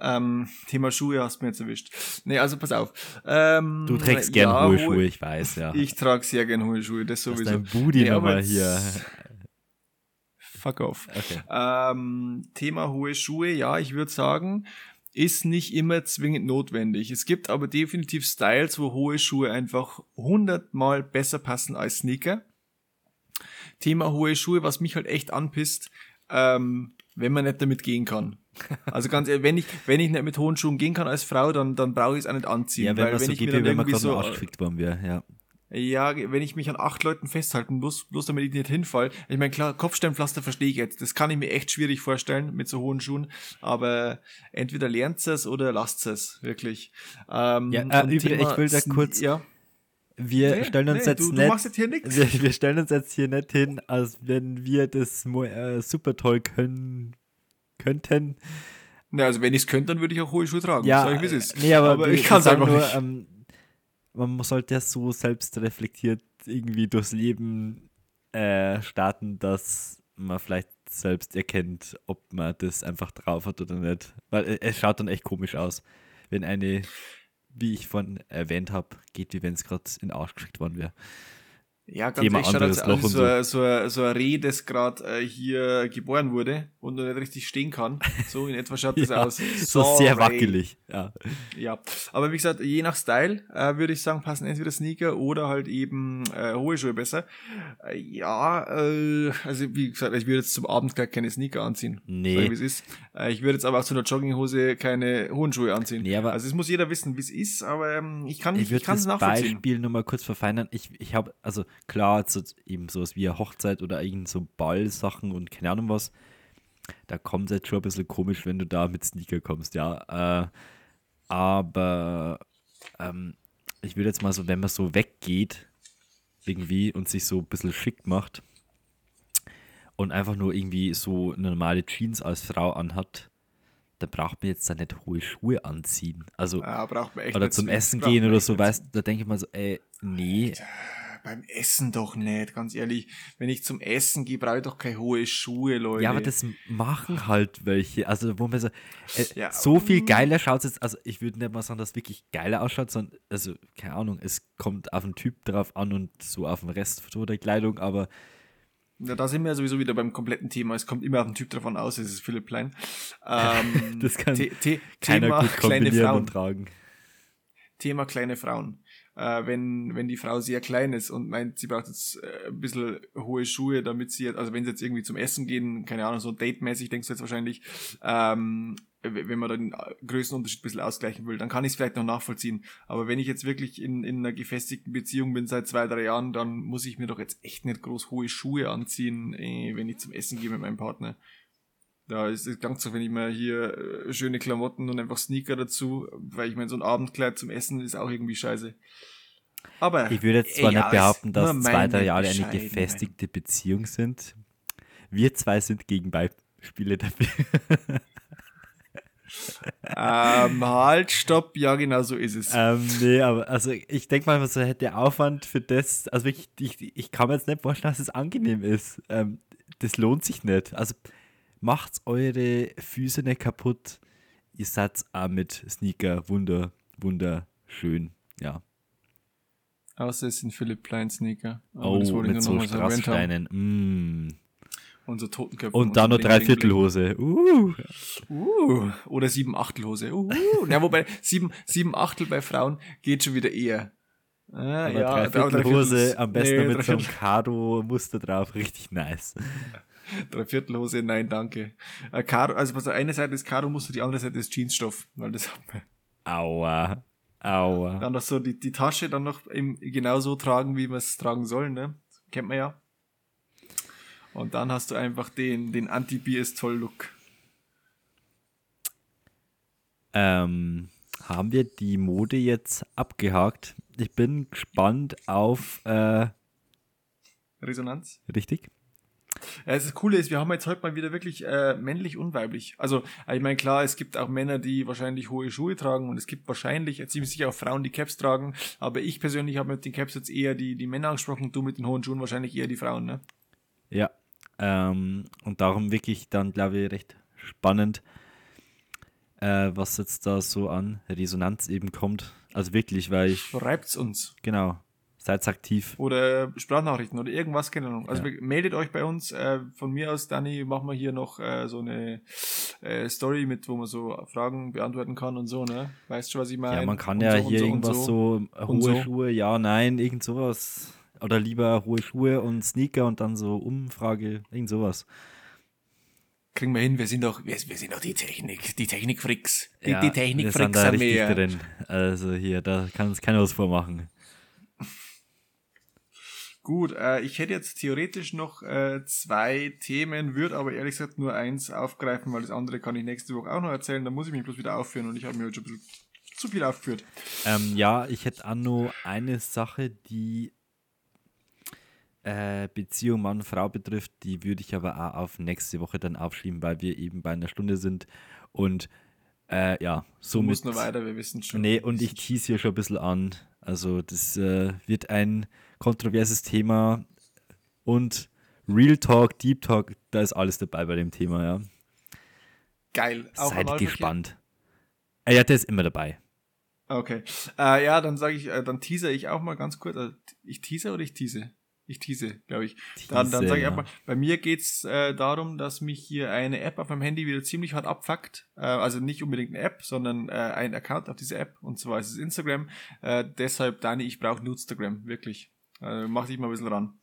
Ähm, Thema Schuhe hast du mir jetzt erwischt. Nee, also pass auf. Ähm, Du trägst gern ja, hohe Schuhe, ich weiß, ja. Ich trage sehr gern hohe Schuhe, das sowieso. dein Booty Nee, aber nochmal hier. Fuck off. Okay. Ähm, Thema hohe Schuhe, ja, ich würde sagen, ist nicht immer zwingend notwendig. Es gibt aber definitiv Styles, wo hohe Schuhe einfach hundertmal besser passen als Sneaker. Thema hohe Schuhe, was mich halt echt anpisst, ähm, wenn man nicht damit gehen kann. Also ganz ehrlich, wenn ich, wenn ich nicht mit hohen Schuhen gehen kann als Frau, dann, dann brauche ich es auch nicht anziehen. Ja, wenn weil man wenn so ich geht, wie wenn man gerade so, so, Arsch gefickt worden wäre, ja. ja, wenn ich mich an acht Leuten festhalten muss, bloß damit ich nicht hinfall. Ich meine, klar, Kopfsteinpflaster verstehe ich jetzt. Das kann ich mir echt schwierig vorstellen mit so hohen Schuhen. Aber entweder lernt es oder lasst es, wirklich. Ähm, Ja, äh, ich will da kurz- Ja, Wir Nee, stellen uns nee, jetzt du, nicht. du machst jetzt hier nichts. wir, wir stellen uns jetzt hier nicht hin, als wenn wir das äh, super toll können könnten. Na, also wenn ich es könnte, dann würde ich auch hohe Schuhe tragen. Ja, ich, ist. nee, aber, wir- ich kann es einfach nur, nicht. Ähm, man sollte ja so selbstreflektiert irgendwie durchs Leben äh, starten, dass man vielleicht selbst erkennt, ob man das einfach drauf hat oder nicht. Weil äh, es schaut dann echt komisch aus, wenn eine, wie ich vorhin erwähnt habe, geht, wie wenn es gerade in den Arsch geschickt worden wäre. Ja, ganz Thema ehrlich, schaut Loch aus, und so, so, so ein Reh, das gerade äh, hier geboren wurde und noch nicht richtig stehen kann. So in etwa schaut das Ja, aus. So sehr Sorry. wackelig. Ja. Ja, aber wie gesagt, je nach Style äh, würde ich sagen, passen entweder Sneaker oder halt eben äh, hohe Schuhe besser. Äh, ja, äh, also wie gesagt, ich würde jetzt zum Abendkleid keine Sneaker anziehen. Nee. Wie es ist. Äh, ich würde jetzt aber auch zu einer Jogginghose keine hohen Schuhe anziehen. Nee, aber- also es muss jeder wissen, wie es ist, aber ähm, ich kann Ich nicht, ich würde es das nachvollziehen. Beispiel nur mal kurz verfeinern. Ich, ich habe, also klar, so, eben sowas wie eine Hochzeit oder irgend so Ballsachen und keine Ahnung was, da kommt es jetzt schon ein bisschen komisch, wenn du da mit Sneaker kommst, ja. Äh, aber ähm, ich würde jetzt mal so, wenn man so weggeht, irgendwie und sich so ein bisschen schick macht und einfach nur irgendwie so eine normale Jeans als Frau anhat, dann braucht man jetzt da nicht hohe Schuhe anziehen. Also, Ja, braucht man echt oder zum. Essen gehen oder so, weißt da denke ich mal so, ey, nee. Beim Essen doch nicht, ganz ehrlich. Wenn ich zum Essen gehe, brauche ich doch keine hohe Schuhe, Leute. Ja, aber das machen halt welche. Also, wo man so, äh, Ja, so viel geiler schaut es jetzt, also ich würde nicht mal sagen, dass es wirklich geiler ausschaut, sondern, also, keine Ahnung, es kommt auf den Typ drauf an und so auf den Rest der Kleidung, aber Ja, da sind wir ja sowieso wieder beim kompletten Thema. Es kommt immer auf den Typ davon aus, es ist Philipp Plein. Ähm, Das kann The The keiner Thema gut kleine kombinieren Frauen. und tragen. Thema kleine Frauen. Äh, wenn, wenn die Frau sehr klein ist und meint, sie braucht jetzt äh, ein bisschen hohe Schuhe, damit sie, jetzt- also wenn sie jetzt irgendwie zum Essen gehen, keine Ahnung, so datemäßig denkst du jetzt wahrscheinlich, ähm, wenn man den Größenunterschied ein bisschen ausgleichen will, dann kann ich es vielleicht noch nachvollziehen. Aber wenn ich jetzt wirklich in, in einer gefestigten Beziehung bin seit zwei, drei Jahren, dann muss ich mir doch jetzt echt nicht groß hohe Schuhe anziehen, äh, wenn ich zum Essen gehe mit meinem Partner. Da ist es ganz so, wenn ich mir hier äh, schöne Klamotten und einfach Sneaker dazu, weil ich meine, so ein Abendkleid zum Essen ist auch irgendwie scheiße. Aber Ich würde jetzt zwar ey, nicht ja, behaupten, dass zwei, drei Jahre eine gefestigte Beziehung sind. Wir zwei sind gegen Beispiele dafür. Ähm, halt, stopp, ja, genau so ist es. ähm, nee, aber also ich denke mal, so der Aufwand für das, also wirklich, ich, ich kann mir jetzt nicht vorstellen, dass es angenehm ist. Ähm, das lohnt sich nicht. Also macht eure Füße nicht kaputt. Ihr seid auch mit Sneaker wunder, wunderschön. Ja. Außer es sind Philipp Plein Sneaker. Aber Oh, das wollte ich mit nur so. Strasssteinen. Mm. Und so Totenköpfe. Und dann noch. Dreiviertelhose. Uh. Uh, oder sieben Achtelhose. Uh, ja, wobei sieben, sieben Achtel bei Frauen geht schon wieder eher. Ah, ja, Dreiviertelhose, Dreiviertel- am besten nee, mit so einem Kado-Muster drauf. Richtig nice. Dreiviertelhose, nein, danke. Äh, Karo, also pass auf, eine Seite ist Karo-Muster, die andere Seite ist Jeansstoff, weil das hat man. Aua. Aua. Dann noch so die, die Tasche dann noch im, genau so tragen, wie man es tragen soll, ne? Kennt man ja. Und dann hast du einfach den, den Anti-Bier ist toll Look. Ähm, haben wir die Mode jetzt abgehakt? Ich bin gespannt auf, äh, Resonanz. richtig? Ja, das Coole ist, wir haben jetzt heute mal wieder wirklich äh, männlich und weiblich. Also, äh, ich meine, klar, es gibt auch Männer, die wahrscheinlich hohe Schuhe tragen und es gibt wahrscheinlich, ziemlich sicher auch Frauen, die Caps tragen. Aber ich persönlich habe mit den Caps jetzt eher die, die Männer angesprochen, du mit den hohen Schuhen wahrscheinlich eher die Frauen, ne? Ja. Ähm, und darum wirklich dann, glaube ich, recht spannend, äh, was jetzt da so an Resonanz eben kommt. Also wirklich, weil ich, Schreibt's uns. genau, seid aktiv. Oder Sprachnachrichten oder irgendwas, keine Ahnung. Also Ja. meldet euch bei uns. Äh, von mir aus, Dani, machen wir hier noch äh, so eine äh, Story mit, wo man so Fragen beantworten kann und so, ne? Weißt du, was ich meine? Ja, man kann Und ja so, hier so irgendwas so, hohe Und so. Schuhe, ja, nein, irgend sowas. Oder lieber hohe Schuhe und Sneaker und dann so Umfrage, irgend sowas. Kriegen wir hin, wir sind doch, wir, wir sind doch die Technik, die Technikfricks. Die, Ja, die wir sind Technikfricks da sind richtig wir. drin. Also hier, da kann uns keiner was vormachen. Gut, äh, ich hätte jetzt theoretisch noch äh, zwei Themen, würde aber ehrlich gesagt nur eins aufgreifen, weil das andere kann ich nächste Woche auch noch erzählen. Da muss ich mich bloß wieder aufführen und ich habe mir heute schon ein bisschen zu viel aufgeführt. Ähm, ja, ich hätte auch noch eine Sache, die äh, Beziehung Mann-Frau betrifft, die würde ich aber auch auf nächste Woche dann aufschieben, weil wir eben bei einer Stunde sind und äh, ja, somit. musst noch weiter, wir wissen schon. Nee, und ich tease hier schon ein bisschen an. Also, das äh, wird ein kontroverses Thema und Real Talk, Deep Talk, da ist alles dabei bei dem Thema, ja. Geil. Auch Seid gespannt. Äh, ja, der ist immer dabei. Okay. Äh, ja, dann sage ich, äh, dann teaser ich auch mal ganz kurz. Also, ich teaser oder ich tease? Ich tease, glaube ich. Dann, dann Tease, sage ich ja. mal, bei mir geht's äh, darum, dass mich hier eine App auf meinem Handy wieder ziemlich hart abfuckt. Äh, also nicht unbedingt eine App, sondern äh, ein Account auf dieser App. Und zwar ist es Instagram. Äh, deshalb, Dani, ich brauche Instagram, wirklich. Äh, mach dich mal ein bisschen ran.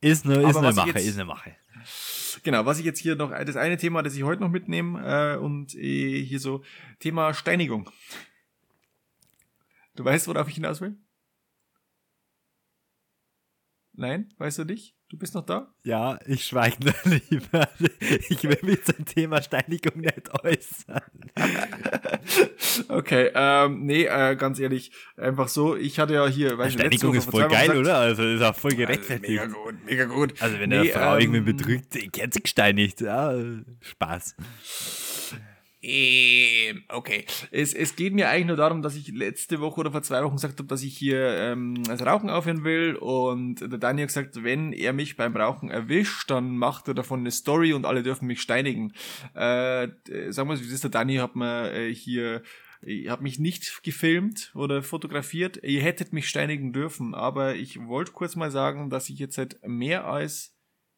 Ist eine, ist eine Mache, jetzt- ist eine Mache. Genau, was ich jetzt hier noch, das eine Thema, das ich heute noch mitnehme äh, und äh, hier so, Thema Steinigung. Du weißt, worauf ich hinaus will? Nein, weißt du nicht? Du bist noch da? Ja, ich schweige da lieber. Ich will mich zum Thema Steinigung nicht äußern. Okay, ähm, nee, äh, ganz ehrlich, einfach so, ich hatte ja hier, weißt du, Steinigung Woche ist voll geil, gesagt- oder? Also ist auch voll Also, gerechtfertigt. mega gut, mega gut. Also wenn Nee, eine Frau ähm, irgendwie betrügt, kennt sie gesteinigt. Ja, Spaß. Okay. Es, es geht mir eigentlich nur darum, dass ich letzte Woche oder vor zwei Wochen gesagt habe, dass ich hier ähm, das Rauchen aufhören will. Und der Daniel hat gesagt, wenn er mich beim Rauchen erwischt, dann macht er davon eine Story und alle dürfen mich steinigen. Äh, sagen wir es, wie ist, der Dani hat mir äh, hier, ich habe mich nicht gefilmt oder fotografiert. Ihr hättet mich steinigen dürfen, aber ich wollte kurz mal sagen, dass ich jetzt seit mehr als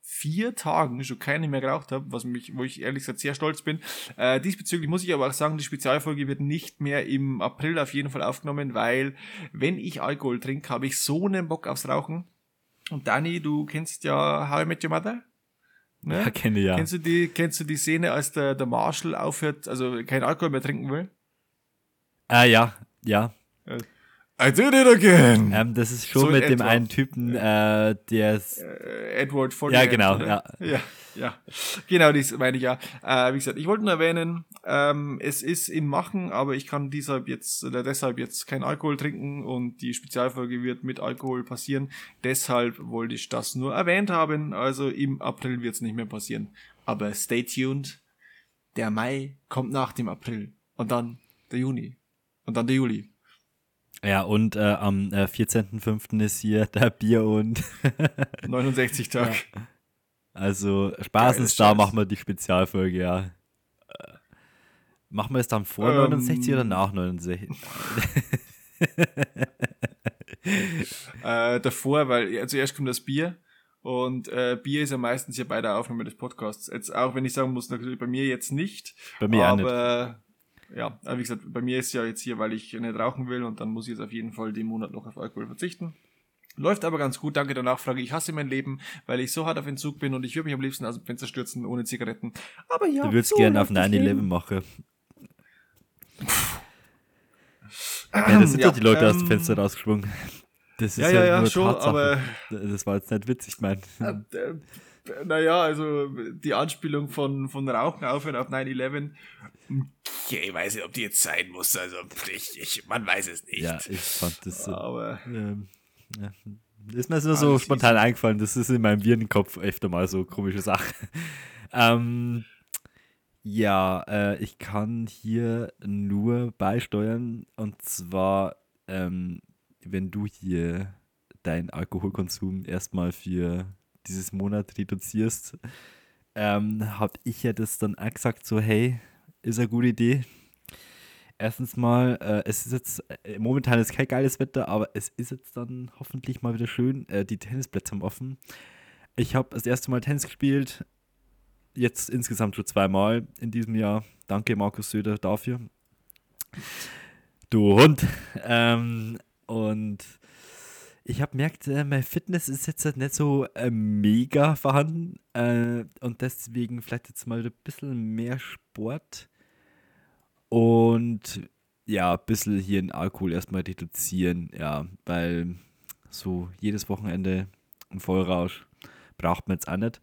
vier Tagen schon keine mehr geraucht habe, was mich, wo ich ehrlich gesagt sehr stolz bin. Äh, diesbezüglich muss ich aber auch sagen, die Spezialfolge wird nicht mehr im April auf jeden Fall aufgenommen, weil wenn ich Alkohol trinke, habe ich so einen Bock aufs Rauchen. Und Dani, du kennst ja How I Met Your Mother? Ne? Ja, kenne ich ja. Kennst du die, kennst du die Szene, als der, der Marshall aufhört, also kein Alkohol mehr trinken will? Ah, ja, ja. I did it again! Ähm, das ist schon So mit dem etwa. einen Typen, äh, der äh, Edward von Ja, genau, ja. ja. Ja, genau, das meine ich ja. Äh, wie gesagt, ich wollte nur erwähnen, ähm, es ist im Machen, aber ich kann deshalb jetzt, oder deshalb jetzt kein Alkohol trinken und die Spezialfolge wird mit Alkohol passieren. Deshalb wollte ich das nur erwähnt haben. Also im April wird es nicht mehr passieren. Aber stay tuned. Der Mai kommt nach dem April. Und dann der Juni. Und dann der Juli. Ja, und äh, am äh, 14.05. ist hier der Bier und. 69 Tage. Also, Spaß Geiles ist da, machen wir die Spezialfolge, ja. Äh, Machen wir es dann vor Ähm. 69 oder nach 69? äh, davor, weil ja, zuerst kommt das Bier Und äh, Bier ist ja meistens hier bei der Aufnahme des Podcasts. Jetzt auch wenn ich sagen muss, natürlich bei mir jetzt nicht. Bei mir auch nicht. Ja, aber wie gesagt, bei mir ist ja jetzt hier, weil ich nicht rauchen will und dann muss ich jetzt auf jeden Fall den Monat noch auf Alkohol verzichten. Läuft aber ganz gut, danke der Nachfrage. Ich hasse mein Leben, weil ich so hart auf Entzug bin und ich würde mich am liebsten aus dem Fenster stürzen ohne Zigaretten. Aber ja, Du würdest so gerne auf läuft das 9-11 Leben. machen. Ja, da sind Ja, doch die Leute aus dem ähm, Fenster rausgesprungen. Das ist Ja, ja, ja, nur schon, Tatsache. aber Das war jetzt nicht witzig, ich meine. Äh, äh, naja, also die Anspielung von, von Rauchen aufhören auf 9-11. Ja, ich weiß nicht, ob die jetzt sein muss. Also, ich, ich, man weiß es nicht. Ja, ich fand das so. Aber Ähm, ja. Ist mir nur so spontan eingefallen. Das ist in meinem Virenkopf öfter mal so komische Sache. ähm, ja, äh, ich kann hier nur beisteuern. Und zwar, ähm, wenn du hier deinen Alkoholkonsum erstmal für dieses Monat reduzierst, ähm, habe ich ja das dann auch gesagt, so hey, ist eine gute Idee. Erstens mal, äh, es ist jetzt, äh, momentan ist kein geiles Wetter, aber es ist jetzt dann hoffentlich mal wieder schön. Äh, die Tennisplätze haben offen. Ich habe das erste Mal Tennis gespielt, jetzt insgesamt schon zweimal in diesem Jahr. Danke, Markus Söder, dafür. Du Hund. Ähm, und ich habe gemerkt, äh, meine Fitness ist jetzt halt nicht so äh, mega vorhanden. Äh, und deswegen vielleicht jetzt mal ein bisschen mehr Sport. Und ja, ein bisschen hier den Alkohol erstmal reduzieren. Ja, weil so jedes Wochenende ein Vollrausch braucht man jetzt auch nicht.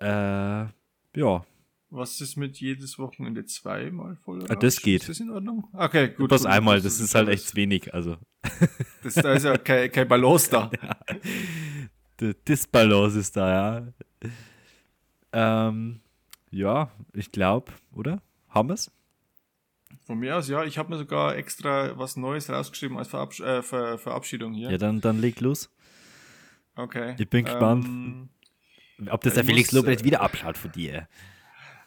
Äh, ja, was ist mit jedes Wochenende zweimal voll? Ah, das geht. Ist das in Ordnung? Okay, gut. gut, einmal, das ist halt echt wenig. Also, Das, da ist ja kein, kein Balance da. die Disbalance ist da, ja. Ähm, ja, ich glaube, oder? Haben wir es? Von mir aus, ja. Ich habe mir sogar extra was Neues rausgeschrieben als Verabsch äh, Ver Verabschiedung hier. Ja, dann, dann leg los. Okay. Ich bin gespannt. Ähm, Ob das der Felix Lobrecht äh, wieder abschaut von dir.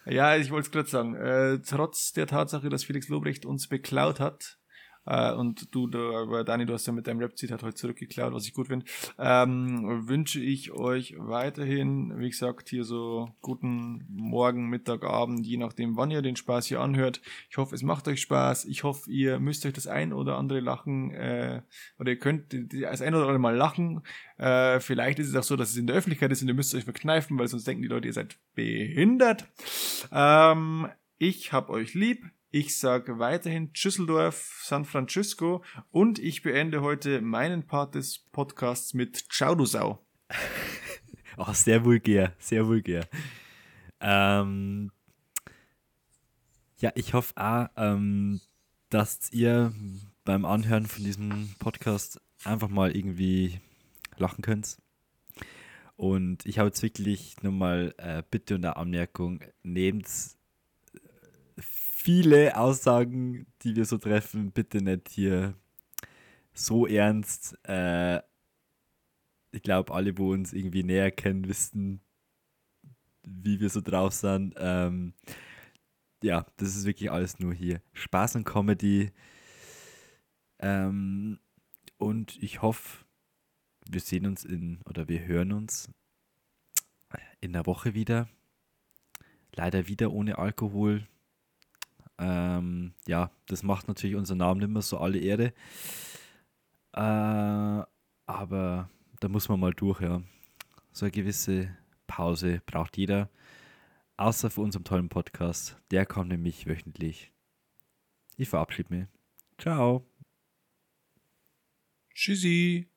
Ja, ich wollte es gerade sagen. Äh, trotz der Tatsache, dass Felix Lobrecht uns beklaut hat, äh, und du, du, Dani, du hast ja mit deinem Rap-Zitat heute zurückgeklaut, was ich gut finde, ähm, wünsche ich euch weiterhin, wie gesagt, hier so guten Morgen, Mittag, Abend, je nachdem, wann ihr den Spaß hier anhört. Ich hoffe, es macht euch Spaß. Ich hoffe, ihr müsst euch das ein oder andere lachen, äh, oder ihr könnt das ein oder andere Mal lachen. Äh, vielleicht ist es auch so, dass es in der Öffentlichkeit ist und ihr müsst euch verkneifen, weil sonst denken die Leute, ihr seid behindert. Ähm, ich hab euch lieb. Ich sage weiterhin Düsseldorf, San Francisco und ich beende heute meinen Part des Podcasts mit Ciao du Sau. Oh, sehr vulgär, sehr vulgär. Ähm, ja, ich hoffe auch, ähm, dass ihr beim Anhören von diesem Podcast einfach mal irgendwie lachen könnt. Und ich habe jetzt wirklich nochmal äh, Bitte und eine Anmerkung, nehmt viele Aussagen, die wir so treffen, bitte nicht hier so ernst. Äh, ich glaube, alle, wo uns irgendwie näher kennen, wissen, wie wir so drauf sind. Ähm, ja, das ist wirklich alles nur hier Spaß und Comedy. Ähm, und ich hoffe, wir sehen uns in oder wir hören uns in der Woche wieder. Leider wieder ohne Alkohol. Ähm, ja, das macht natürlich unseren Namen mehr so alle Ehre. Äh, aber da muss man mal durch, ja. So eine gewisse Pause braucht jeder. Außer für unseren tollen Podcast. Der kommt nämlich wöchentlich. Ich verabschiede mich. Ciao. Tschüssi.